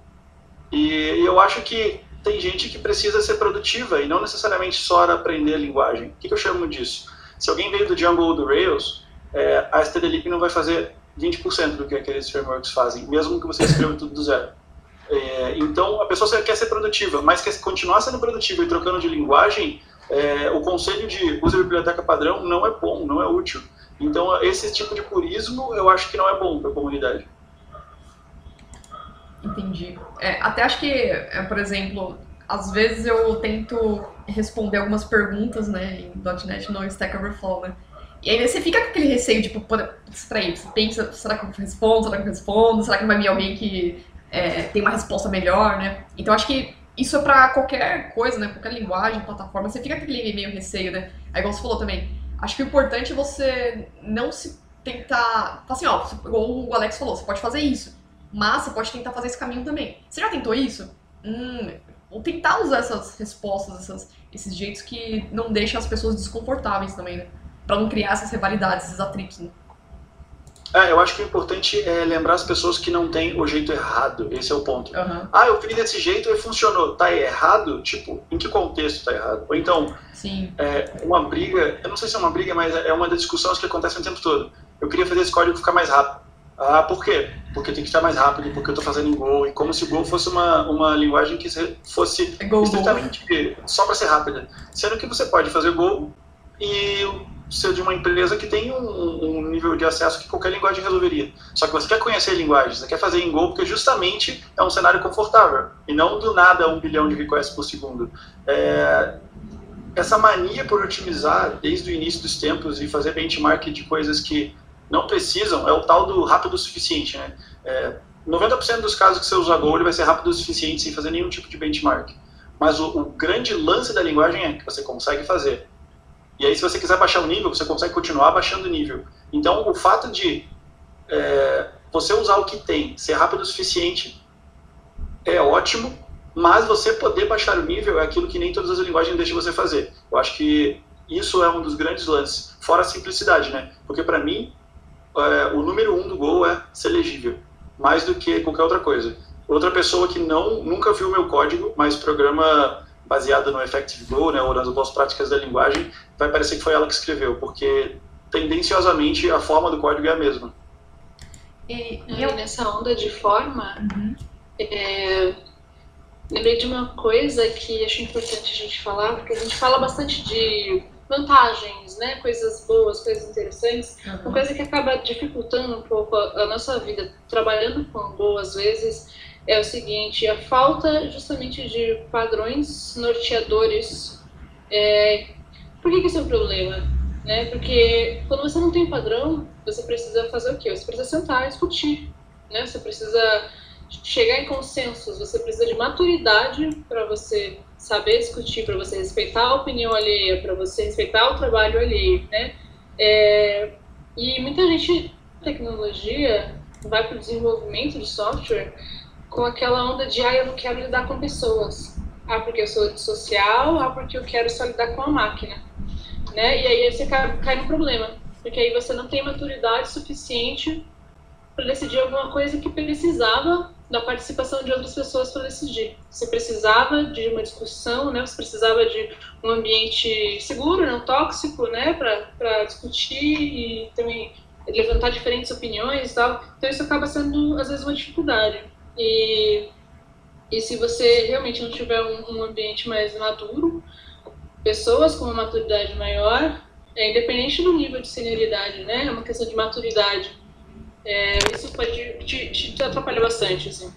E, e, eu acho que tem gente que precisa ser produtiva e não necessariamente só aprender a linguagem. O que, que eu chamo disso? Se alguém veio do Django ou do Rails, é, a stdlib não vai fazer 20% do que aqueles frameworks fazem, mesmo que você escreva tudo do zero. É, então, a pessoa quer ser produtiva, mas quer continuar sendo produtiva e trocando de linguagem, é, o conselho de use a biblioteca padrão não é bom, não é útil. Então, esse tipo de purismo eu acho que não é bom para a comunidade. Entendi. É, até acho que, é, por exemplo, às vezes eu tento responder algumas perguntas, né, em .NET no Stack Overflow, né? E aí você fica com aquele receio, tipo, peraí, você pensa, será que eu respondo, será que eu respondo, será que vai vir alguém que é, tem uma resposta melhor, né? Então acho que isso é pra qualquer coisa, né, qualquer linguagem, plataforma, você fica com aquele meio receio, né? Aí igual você falou também, acho que o importante é você não se tentar, assim, ó, igual o Alex falou, você pode fazer isso, mas você pode tentar fazer esse caminho também. Você já tentou isso? Hum, ou tentar usar essas respostas, essas, esses jeitos que não deixam as pessoas desconfortáveis também, né? Pra não criar essas rivalidades, esses atritos, né? É, eu acho que o importante é lembrar as pessoas que não tem o jeito errado. Esse é o ponto. Uhum. Ah, eu fiz desse jeito e funcionou. Tá errado? Tipo, em que contexto tá errado? Ou então, Sim. É, uma briga, eu não sei se é uma briga, mas é uma das discussões que acontecem o tempo todo. Eu queria fazer esse código ficar mais rápido. Ah, por quê? Porque tem que estar mais rápido, porque eu estou fazendo em Go, e como se Go fosse uma, uma linguagem que fosse é go, estritamente go. só para ser rápida. Sendo que você pode fazer Go e ser de uma empresa que tem um, um, nível de acesso que qualquer linguagem resolveria. Só que você quer conhecer linguagens, você quer fazer em Go porque justamente é um cenário confortável, e não do nada um bilhão de requests por segundo. É, essa mania por otimizar desde o início dos tempos e fazer benchmark de coisas que não precisam, é o tal do rápido o suficiente, né? É, 90% dos casos que você usa Go, ele vai ser rápido o suficiente sem fazer nenhum tipo de benchmark. Mas o, o, grande lance da linguagem é que você consegue fazer. E aí, se você quiser baixar o nível, você consegue continuar baixando o nível. Então, o fato de é, você usar o que tem, ser rápido o suficiente, é ótimo, mas você poder baixar o nível é aquilo que nem todas as linguagens deixam você fazer. Eu acho que isso é um dos grandes lances, fora a simplicidade, né? Porque para mim, é, o número um do Go é ser legível, mais do que qualquer outra coisa. Outra pessoa que não nunca viu meu código, mas programa baseado no Effective Go, né, ou nas boas práticas da linguagem, vai parecer que foi ela que escreveu, porque tendenciosamente a forma do código é a mesma. E, e eu... nessa onda de forma, uhum. é, lembrei de uma coisa que acho importante a gente falar, porque a gente fala bastante de vantagens, né? Coisas boas, coisas interessantes. Uhum. Uma coisa que acaba dificultando um pouco a, a nossa vida trabalhando com boas vezes é o seguinte: a falta justamente de padrões norteadores. É... Por que, que isso é um problema? Né? Porque quando você não tem padrão, você precisa fazer o quê? Você precisa sentar e discutir. Né? Você precisa chegar em consensos, você precisa de maturidade para você saber discutir, para você respeitar a opinião alheia, para você respeitar o trabalho alheio, né? É, e muita gente tecnologia vai para o desenvolvimento de software com aquela onda de ah, eu não quero lidar com pessoas. Ah, porque eu sou social, ah, porque eu quero só lidar com a máquina. Né? E aí você cai, cai no problema, porque aí você não tem maturidade suficiente para decidir alguma coisa que precisava da participação de outras pessoas para decidir. Você precisava de uma discussão, né? Você precisava de um ambiente seguro, não tóxico, né? Para discutir e também levantar diferentes opiniões e tal. Então isso acaba sendo às vezes uma dificuldade. E e se você realmente não tiver um, um ambiente mais maduro, pessoas com uma maturidade maior, é independente do nível de senioridade, né? É uma questão de maturidade é, isso pode te, te atrapalhar bastante, assim.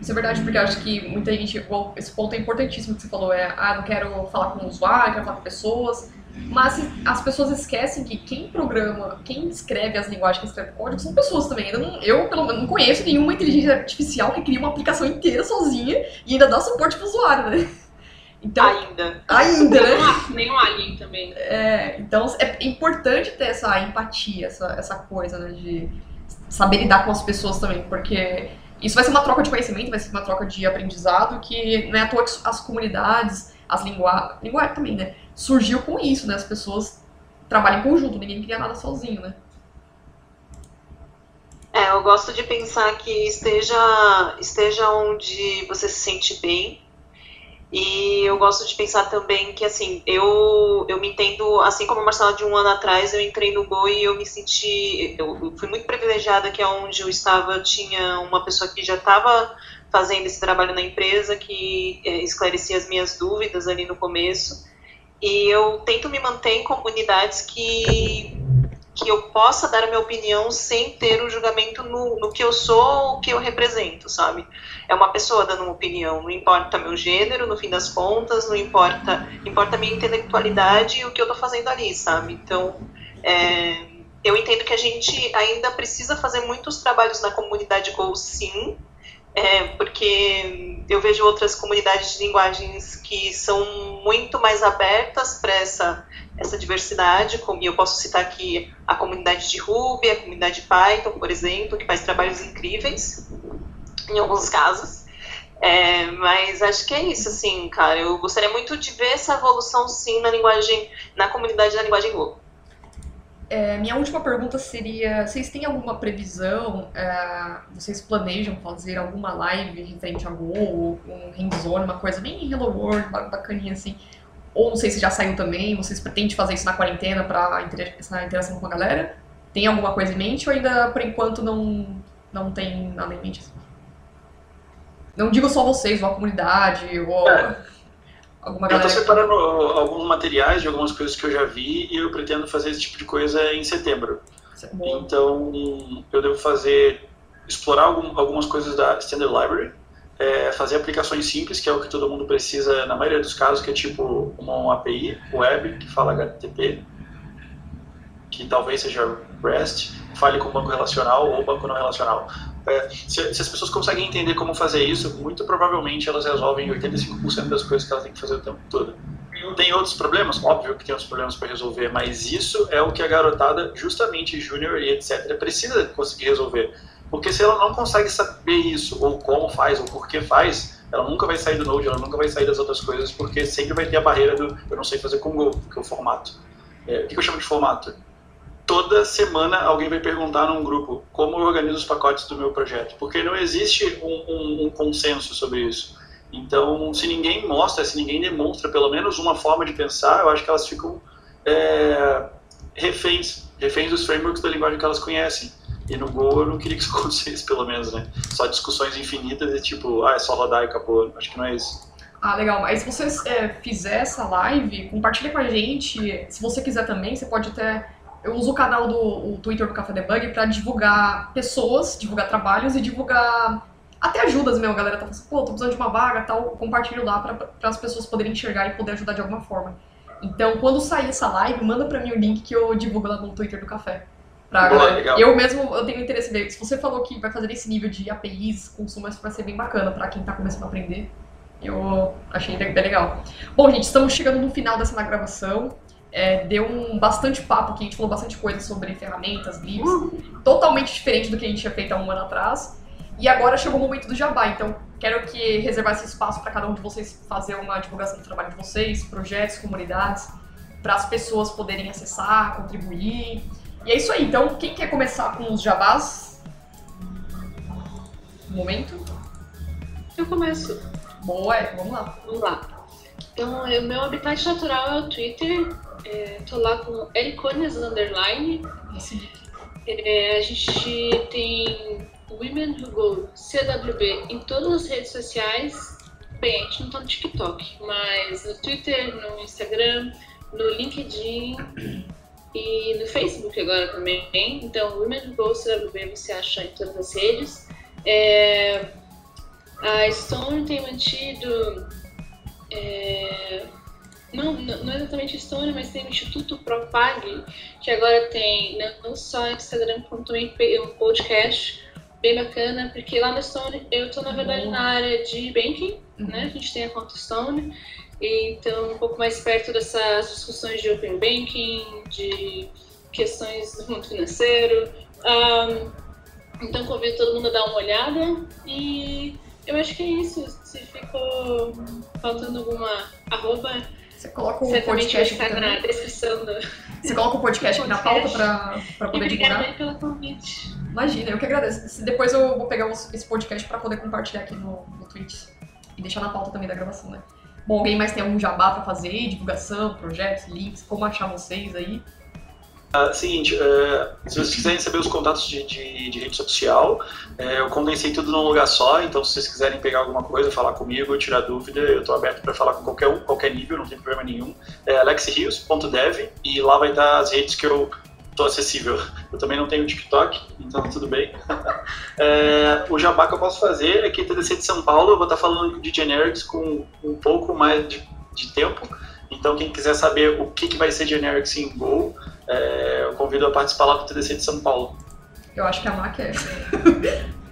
Isso é verdade, porque eu acho que muita gente. esse ponto é importantíssimo que você falou: é, ah, não quero falar com o usuário, quero falar com pessoas. Mas as pessoas esquecem que quem programa, quem escreve as linguagens, quem escreve código, são pessoas também. Eu, não, eu pelo menos, não conheço nenhuma inteligência artificial que cria uma aplicação inteira sozinha e ainda dá suporte pro usuário, né? Então, ainda. Ainda, né? Nenhum alien também. É, então é importante ter essa empatia, essa, essa coisa, né? De saber lidar com as pessoas também, porque isso vai ser uma troca de conhecimento, vai ser uma troca de aprendizado que não é à toa que as comunidades, as linguagens, linguagem também, né? Surgiu com isso, né? As pessoas trabalham em conjunto, ninguém cria nada sozinho, né? É, eu gosto de pensar que esteja, esteja onde você se sente bem, e eu gosto de pensar também que, assim, eu, eu me entendo, assim como a Marcela de um ano atrás, eu entrei no Go e eu me senti, eu fui muito privilegiada que onde eu estava tinha uma pessoa que já estava fazendo esse trabalho na empresa, que é, esclarecia as minhas dúvidas ali no começo. E eu tento me manter em comunidades que, que eu possa dar a minha opinião sem ter o julgamento no, no que eu sou, o que eu represento, sabe? É uma pessoa dando uma opinião, não importa meu gênero, no fim das contas, não importa, importa a minha intelectualidade e o que eu tô fazendo ali, sabe? Então, é, eu entendo que a gente ainda precisa fazer muitos trabalhos na comunidade Go, sim, é, porque eu vejo outras comunidades de linguagens que são muito mais abertas para essa, essa diversidade, como eu posso citar aqui a comunidade de Ruby, a comunidade de Python, por exemplo, que faz trabalhos incríveis, em alguns casos. É, mas acho que é isso, assim, cara. Eu gostaria muito de ver essa evolução, sim, na linguagem, na comunidade da linguagem Go. É, minha última pergunta seria: vocês têm alguma previsão? É, vocês planejam fazer alguma live referente a Go, um hands-on, uma coisa bem Hello World, bacaninha assim? Ou não sei se já saiu também, vocês pretendem fazer isso na quarentena para essa interação com a galera? Tem alguma coisa em mente ou ainda por enquanto não, não tem nada em mente? Assim? Não digo só vocês, ou a comunidade, ou. É alguma? Eu estou separando alguns materiais de algumas coisas que eu já vi e eu pretendo fazer esse tipo de coisa em setembro. Então, eu devo fazer, explorar algum, algumas coisas da Standard Library, é, fazer aplicações simples, que é o que todo mundo precisa na maioria dos casos, que é tipo uma API web que fala HTTP, que talvez seja REST, fale com banco relacional ou banco não relacional. É, se, se, as pessoas conseguem entender como fazer isso, muito provavelmente elas resolvem 85% das coisas que elas têm que fazer o tempo todo. Tem outros problemas? Óbvio que tem outros problemas para resolver, mas isso é o que a garotada, justamente júnior e etc., precisa conseguir resolver. Porque se ela não consegue saber isso, ou como faz, ou por que faz, ela nunca vai sair do Node, ela nunca vai sair das outras coisas, porque sempre vai ter a barreira do eu não sei fazer com Go, que é o formato. É, o que eu chamo de formato? Toda semana alguém vai perguntar num grupo como eu organizo os pacotes do meu projeto, porque não existe um, um, um consenso sobre isso. Então, se ninguém mostra, se ninguém demonstra pelo menos uma forma de pensar, eu acho que elas ficam é, reféns, reféns dos frameworks da linguagem que elas conhecem. E no Go eu não queria que isso (laughs) acontecesse, pelo menos, né? Só discussões infinitas e tipo, ah, é só rodar e acabou. Acho que não é isso. Ah, legal. Mas se você é, fizer essa live, compartilha com a gente. Se você quiser também, você pode até eu uso o canal do o Twitter do Café Debug para divulgar pessoas, divulgar trabalhos e divulgar até ajudas mesmo. A galera tá falando assim, pô, tô precisando de uma vaga tal, compartilho lá para as pessoas poderem enxergar e poder ajudar de alguma forma. Então, quando sair essa live, manda para mim o link que eu divulgo lá no Twitter do Café. Pra Boa, legal. Eu mesmo eu tenho interesse em ver. Se você falou que vai fazer esse nível de APIs, consumo, isso vai ser bem bacana para quem tá começando a aprender. Eu achei bem legal. Bom, gente, estamos chegando no final dessa gravação é, deu um bastante papo aqui, a gente falou bastante coisa sobre ferramentas, livros, uhum. totalmente diferente do que a gente tinha feito há um ano atrás. E agora chegou o momento do jabá, então quero que reservar esse espaço para cada um de vocês fazer uma divulgação do trabalho de vocês, projetos, comunidades, para as pessoas poderem acessar, contribuir. E é isso aí, então quem quer começar com os jabás? Um momento? Eu começo. Boa, é, vamos lá. Vamos lá. Então, o meu habitat natural é o Twitter, é, tô lá com Elicones Underline. É, a gente tem Women Who Go, CWB, em todas as redes sociais. Bem, a gente não tá no TikTok, mas no Twitter, no Instagram, no LinkedIn e no Facebook agora também. Então, Women Who Go, CWB, você acha em todas as redes. É, a Stone tem mantido. É, não, não é exatamente Estônia, mas tem o Instituto Propag, que agora tem não só Instagram, como também um podcast bem bacana, porque lá na Stone eu estou na verdade na área de banking, uhum. né? A gente tem a conta Stone, então um pouco mais perto dessas discussões de open banking, de questões do mundo financeiro. Um, então convido todo mundo a dar uma olhada e eu acho que é isso. Se ficou faltando alguma arroba você coloca o podcast aqui na descrição do... Você coloca o podcast aqui na (laughs) pauta pra, pra poder divulgar? Obrigada pelo convite. Imagina, eu que agradeço. Depois eu vou pegar esse podcast pra poder compartilhar aqui no, no Twitch. E deixar na pauta também da gravação, né? Bom, alguém mais tem algum jabá pra fazer? Divulgação, projetos, links, como achar vocês aí? Uh, seguinte, uh, se vocês quiserem saber os contatos de, de, de rede social, uh, eu condensei tudo num lugar só, então se vocês quiserem pegar alguma coisa, falar comigo, tirar dúvida, eu estou aberto para falar com qualquer um, qualquer nível, não tem problema nenhum. É alexirios.dev e lá vai estar as redes que eu estou acessível. Eu também não tenho TikTok, então tudo bem. (laughs) é, o jabá que eu posso fazer é que TDC de São Paulo eu vou estar falando de generics com um pouco mais de, de tempo, então quem quiser saber o que, que vai ser generics em Go, é, eu convido a participar lá do TDC de São Paulo. Eu acho que a Má quer.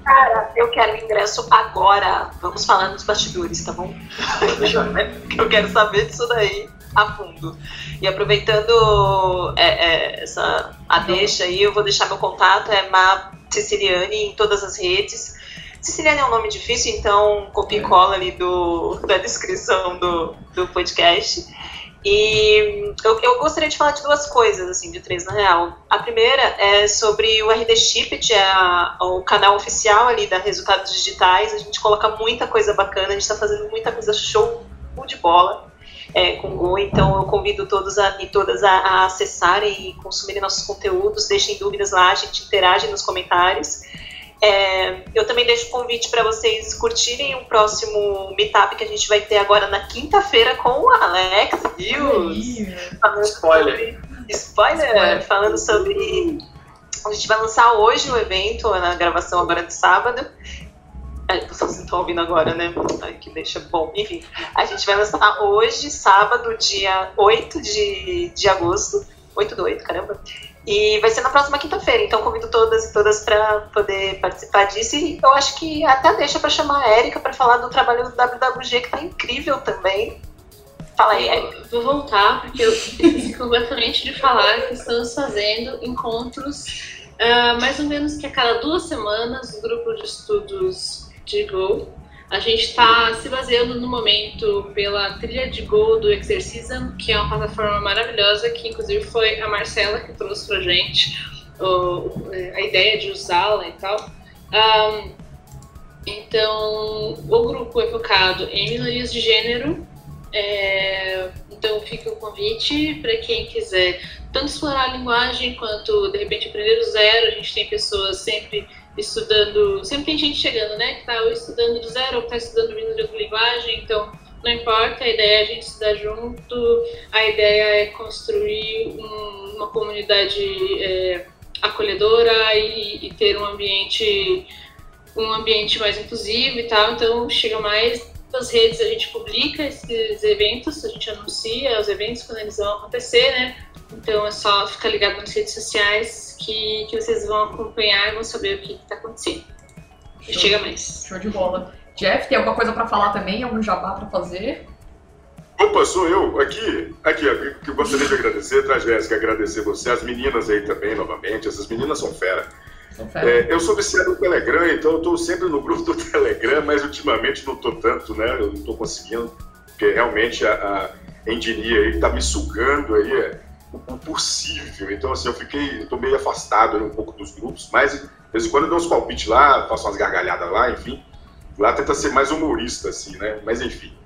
Cara, eu quero ingresso agora. Vamos falar nos bastidores, tá bom? (laughs) eu quero saber disso daí a fundo. E aproveitando é, é, essa a deixa aí, eu vou deixar meu contato, é Ma Ceciliane em todas as redes. Ceciliane é um nome difícil, então copia e cola ali do, da descrição do, do podcast. E eu, eu, gostaria de falar de duas coisas, assim, de três na real. A primeira é sobre o RD Chip, é a, o canal oficial ali da Resultados Digitais. A gente coloca muita coisa bacana, a gente está fazendo muita coisa show de bola é, com Go, então eu convido todos a, e todas a, a acessarem e consumirem nossos conteúdos, deixem dúvidas lá, a gente interage nos comentários. É, eu também deixo o convite para vocês curtirem o próximo meetup que a gente vai ter agora na quinta-feira com o Alex Rios. Spoiler. Sobre, spoiler, spoiler, falando sobre. A gente vai lançar hoje o evento, na gravação agora de sábado. Vocês não estão ouvindo agora, né? Ai, que deixa bom. Enfim, a gente vai lançar hoje, sábado, dia 8 de, de agosto. 8 do 8, caramba. E vai ser na próxima quinta-feira, então convido todas e todas para poder participar disso. E eu acho que até deixa para chamar a Erika para falar do trabalho do WWG, que tá incrível também. Fala aí, Erika. Vou voltar, porque eu (laughs) esqueci completamente de falar que estamos fazendo encontros uh, mais ou menos que a cada duas semanas, o grupo de estudos de Go a gente está se baseando no momento pela trilha de Go do Exercism, que é uma plataforma maravilhosa, que inclusive foi a Marcela que trouxe para gente o, a ideia de usá-la e tal. Um, então, o grupo é focado em minorias de gênero. É, então, fica o convite para quem quiser tanto explorar a linguagem quanto, de repente, aprender do zero. A gente tem pessoas sempre estudando, sempre tem gente chegando, né, que está ou estudando do zero ou está estudando vindo de outra linguagem, então não importa, a ideia é a gente estudar junto, a ideia é construir um, uma comunidade é, acolhedora e, e, ter um ambiente um ambiente mais inclusivo e tal, então chega mais nas redes a gente publica esses eventos, a gente anuncia os eventos quando eles vão acontecer, né? Então é só ficar ligado nas redes sociais que, que vocês vão acompanhar e vão saber o que está acontecendo. Show, Chega mais. Show de bola. Jeff, tem alguma coisa para falar também? Algum jabá para fazer? Opa, sou eu. Aqui, aqui, que eu gostaria de agradecer, traz Jéssica, agradecer você, as meninas aí também, novamente. Essas meninas são fera. São fera. É, eu sou viciado no Telegram, então eu estou sempre no grupo do (laughs) Telegram, mas ultimamente não estou tanto, né? Eu não estou conseguindo, porque realmente a, a engineer aí está me sugando aí. O possível. Então, assim, eu fiquei, eu tô meio afastado um pouco dos grupos, mas de vez em quando eu dou uns palpites lá, faço umas gargalhadas lá, enfim. Lá tenta ser mais humorista, assim, né? Mas enfim.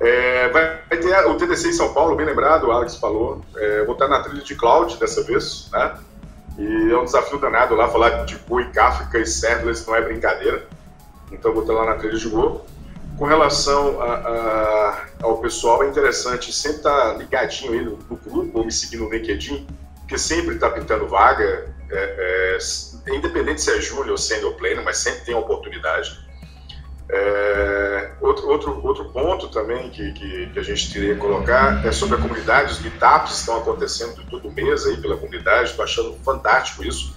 É, vai, vai, ter o TDC em São Paulo, bem lembrado, o Alex falou. É, vou estar na trilha de cloud dessa vez, né? E é um desafio danado lá, falar de Go e Kafka e serverless não é brincadeira. Então vou estar lá na trilha de Go. Com relação a, a, ao pessoal, é interessante sempre estar tá ligadinho aí no, no grupo ou me seguir no LinkedIn, porque sempre está pintando vaga, é, é, independente se é júnior ou sendo pleno, mas sempre tem oportunidade. É, outro, outro, outro ponto também que, que, que, a gente queria colocar é sobre a comunidade, os meetups estão acontecendo todo mês aí pela comunidade, estou achando fantástico isso.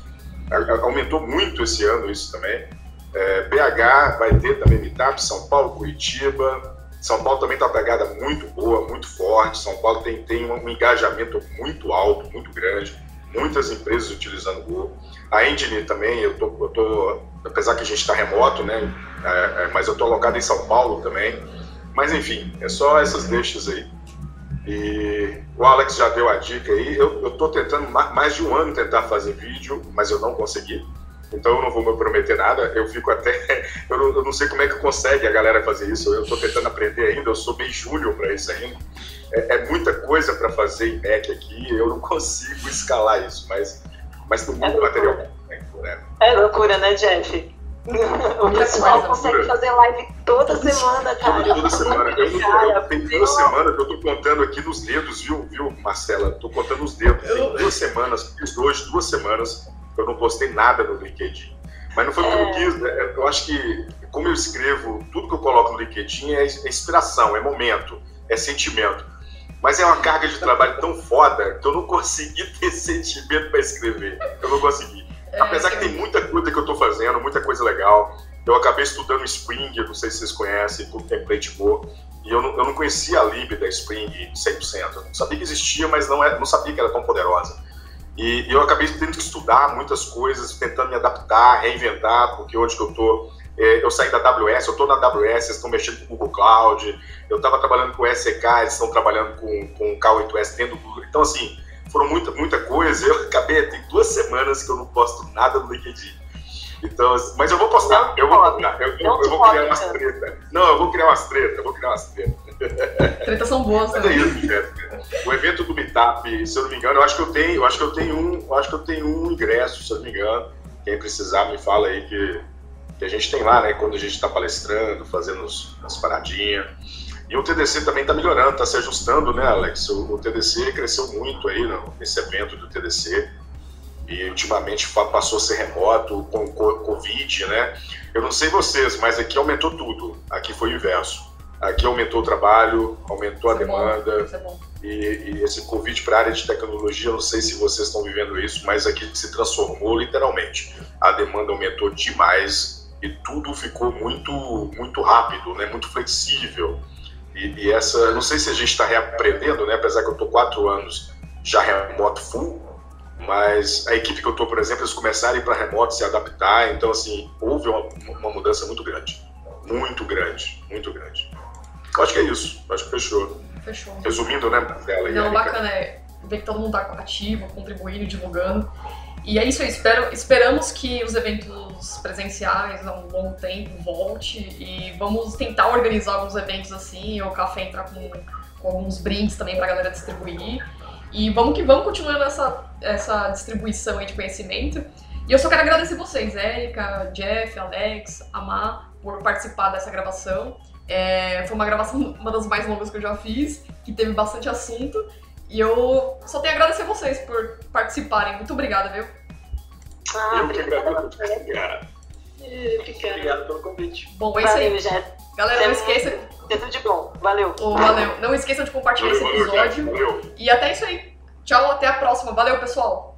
Aumentou muito esse ano isso também. É, BH vai ter também meetup, São Paulo, Curitiba. São Paulo também está uma pegada muito boa, muito forte. São Paulo tem, tem um engajamento muito alto, muito grande. Muitas empresas utilizando o Google. A Engine também, eu tô, eu tô apesar que a gente está remoto, né? É, é, mas eu estou alocado em São Paulo também. Mas enfim, é só essas deixas aí. E o Alex já deu a dica aí. Eu estou tentando mais de um ano tentar fazer vídeo, mas eu não consegui então eu não vou me prometer nada. Eu fico até. (laughs) Eu não, eu não sei como é que consegue a galera fazer isso. Eu estou tentando aprender ainda, eu sou bem júnior para isso ainda. é, é muita coisa para fazer em Mac aqui, eu não (laughs) consigo escalar isso, mas, mas tem muito é material. Né? É loucura, né, Jeff? (laughs) O pessoal consegue fazer live toda semana, cara. Toda, toda semana. Eu, eu, tem duas semanas que eu tô contando aqui nos dedos, viu, viu Marcela? Tô contando os dedos. Tem duas semanas, fiz hoje, duas semanas, eu não postei nada no LinkedIn. Mas não foi porque é. eu quis, né? Eu acho que, como eu escrevo, tudo que eu coloco no LinkedIn é inspiração, é momento, é sentimento. Mas é uma carga de trabalho tão foda que eu não consegui (laughs) ter sentimento para escrever. Eu não consegui. É, Apesar que tem muita coisa que eu estou fazendo, muita coisa legal. Eu acabei estudando Spring, não sei se vocês conhecem, com template Go. E eu não, eu não conhecia a lib da Spring 100%. Eu sabia que existia, mas não, é, não sabia que era tão poderosa. E, e eu acabei tendo que estudar muitas coisas, tentando me adaptar, reinventar, porque hoje que eu estou é, eu saí da AWS, eu estou na AWS, eles estão mexendo com o Google Cloud, eu estava trabalhando com o SEK, eles estão trabalhando com, com o K8S dentro do Google. Então, assim, foram muita, muita coisa. (laughs) Eu acabei, tem duas semanas que eu não posto nada no LinkedIn. Então, mas eu vou postar, eu vou eu, eu, eu vou criar umas tretas. Não, eu vou criar umas tretas, eu vou criar umas tretas. Tretas são boas. É isso, Jéssica. O evento do Meetup, se eu não me engano, eu acho que eu tenho, eu acho que eu tenho um, eu acho que eu tenho um ingresso, se eu não me engano. Quem precisar me fala aí que, que a gente tem lá, né? Quando a gente está palestrando, fazendo as paradinhas. E o TDC também está melhorando, está se ajustando, né, Alex? O, o, TDC cresceu muito aí no, nesse evento do TDC e ultimamente passou a ser remoto com Covid, né? Eu não sei vocês, mas aqui aumentou tudo. Aqui foi o inverso. Aqui aumentou o trabalho, aumentou a é demanda. É e, e, esse Covid para a área de tecnologia, não sei se vocês estão vivendo isso, mas aqui se transformou literalmente. A demanda aumentou demais e tudo ficou muito, muito rápido, né? muito flexível. E, e essa, não sei se a gente está reaprendendo, né? Apesar que eu estou quatro anos já remoto full, mas a equipe que eu estou, por exemplo, eles começaram a ir para remoto, se adaptar, então assim houve uma, uma, mudança muito grande, muito grande, muito grande. Acho que é isso, acho que fechou. Fechou. Resumindo, né, dela. Não, bacana é ver que todo mundo está ativo, contribuindo, divulgando. E é isso aí, espero, esperamos que os eventos presenciais há um longo tempo volte e vamos tentar organizar alguns eventos assim, o café entrar com, com alguns brindes também para a galera distribuir. E vamos que vamos continuando essa, essa distribuição aí de conhecimento. E eu só quero agradecer vocês, Érica, Jeff, Alex, Amar, por participar dessa gravação. É, foi uma gravação, uma das mais longas que eu já fiz, que teve bastante assunto. E eu só tenho a agradecer vocês por participarem. Muito obrigada, viu? Ah, eu obrigada. Obrigado. Obrigado pelo convite. Bom, é isso aí. Galera, não esqueça. Tudo de bom. Valeu. Oh, valeu. Não esqueçam de compartilhar valeu, esse episódio. Valeu. E até isso aí. Tchau, até a próxima. Valeu, pessoal.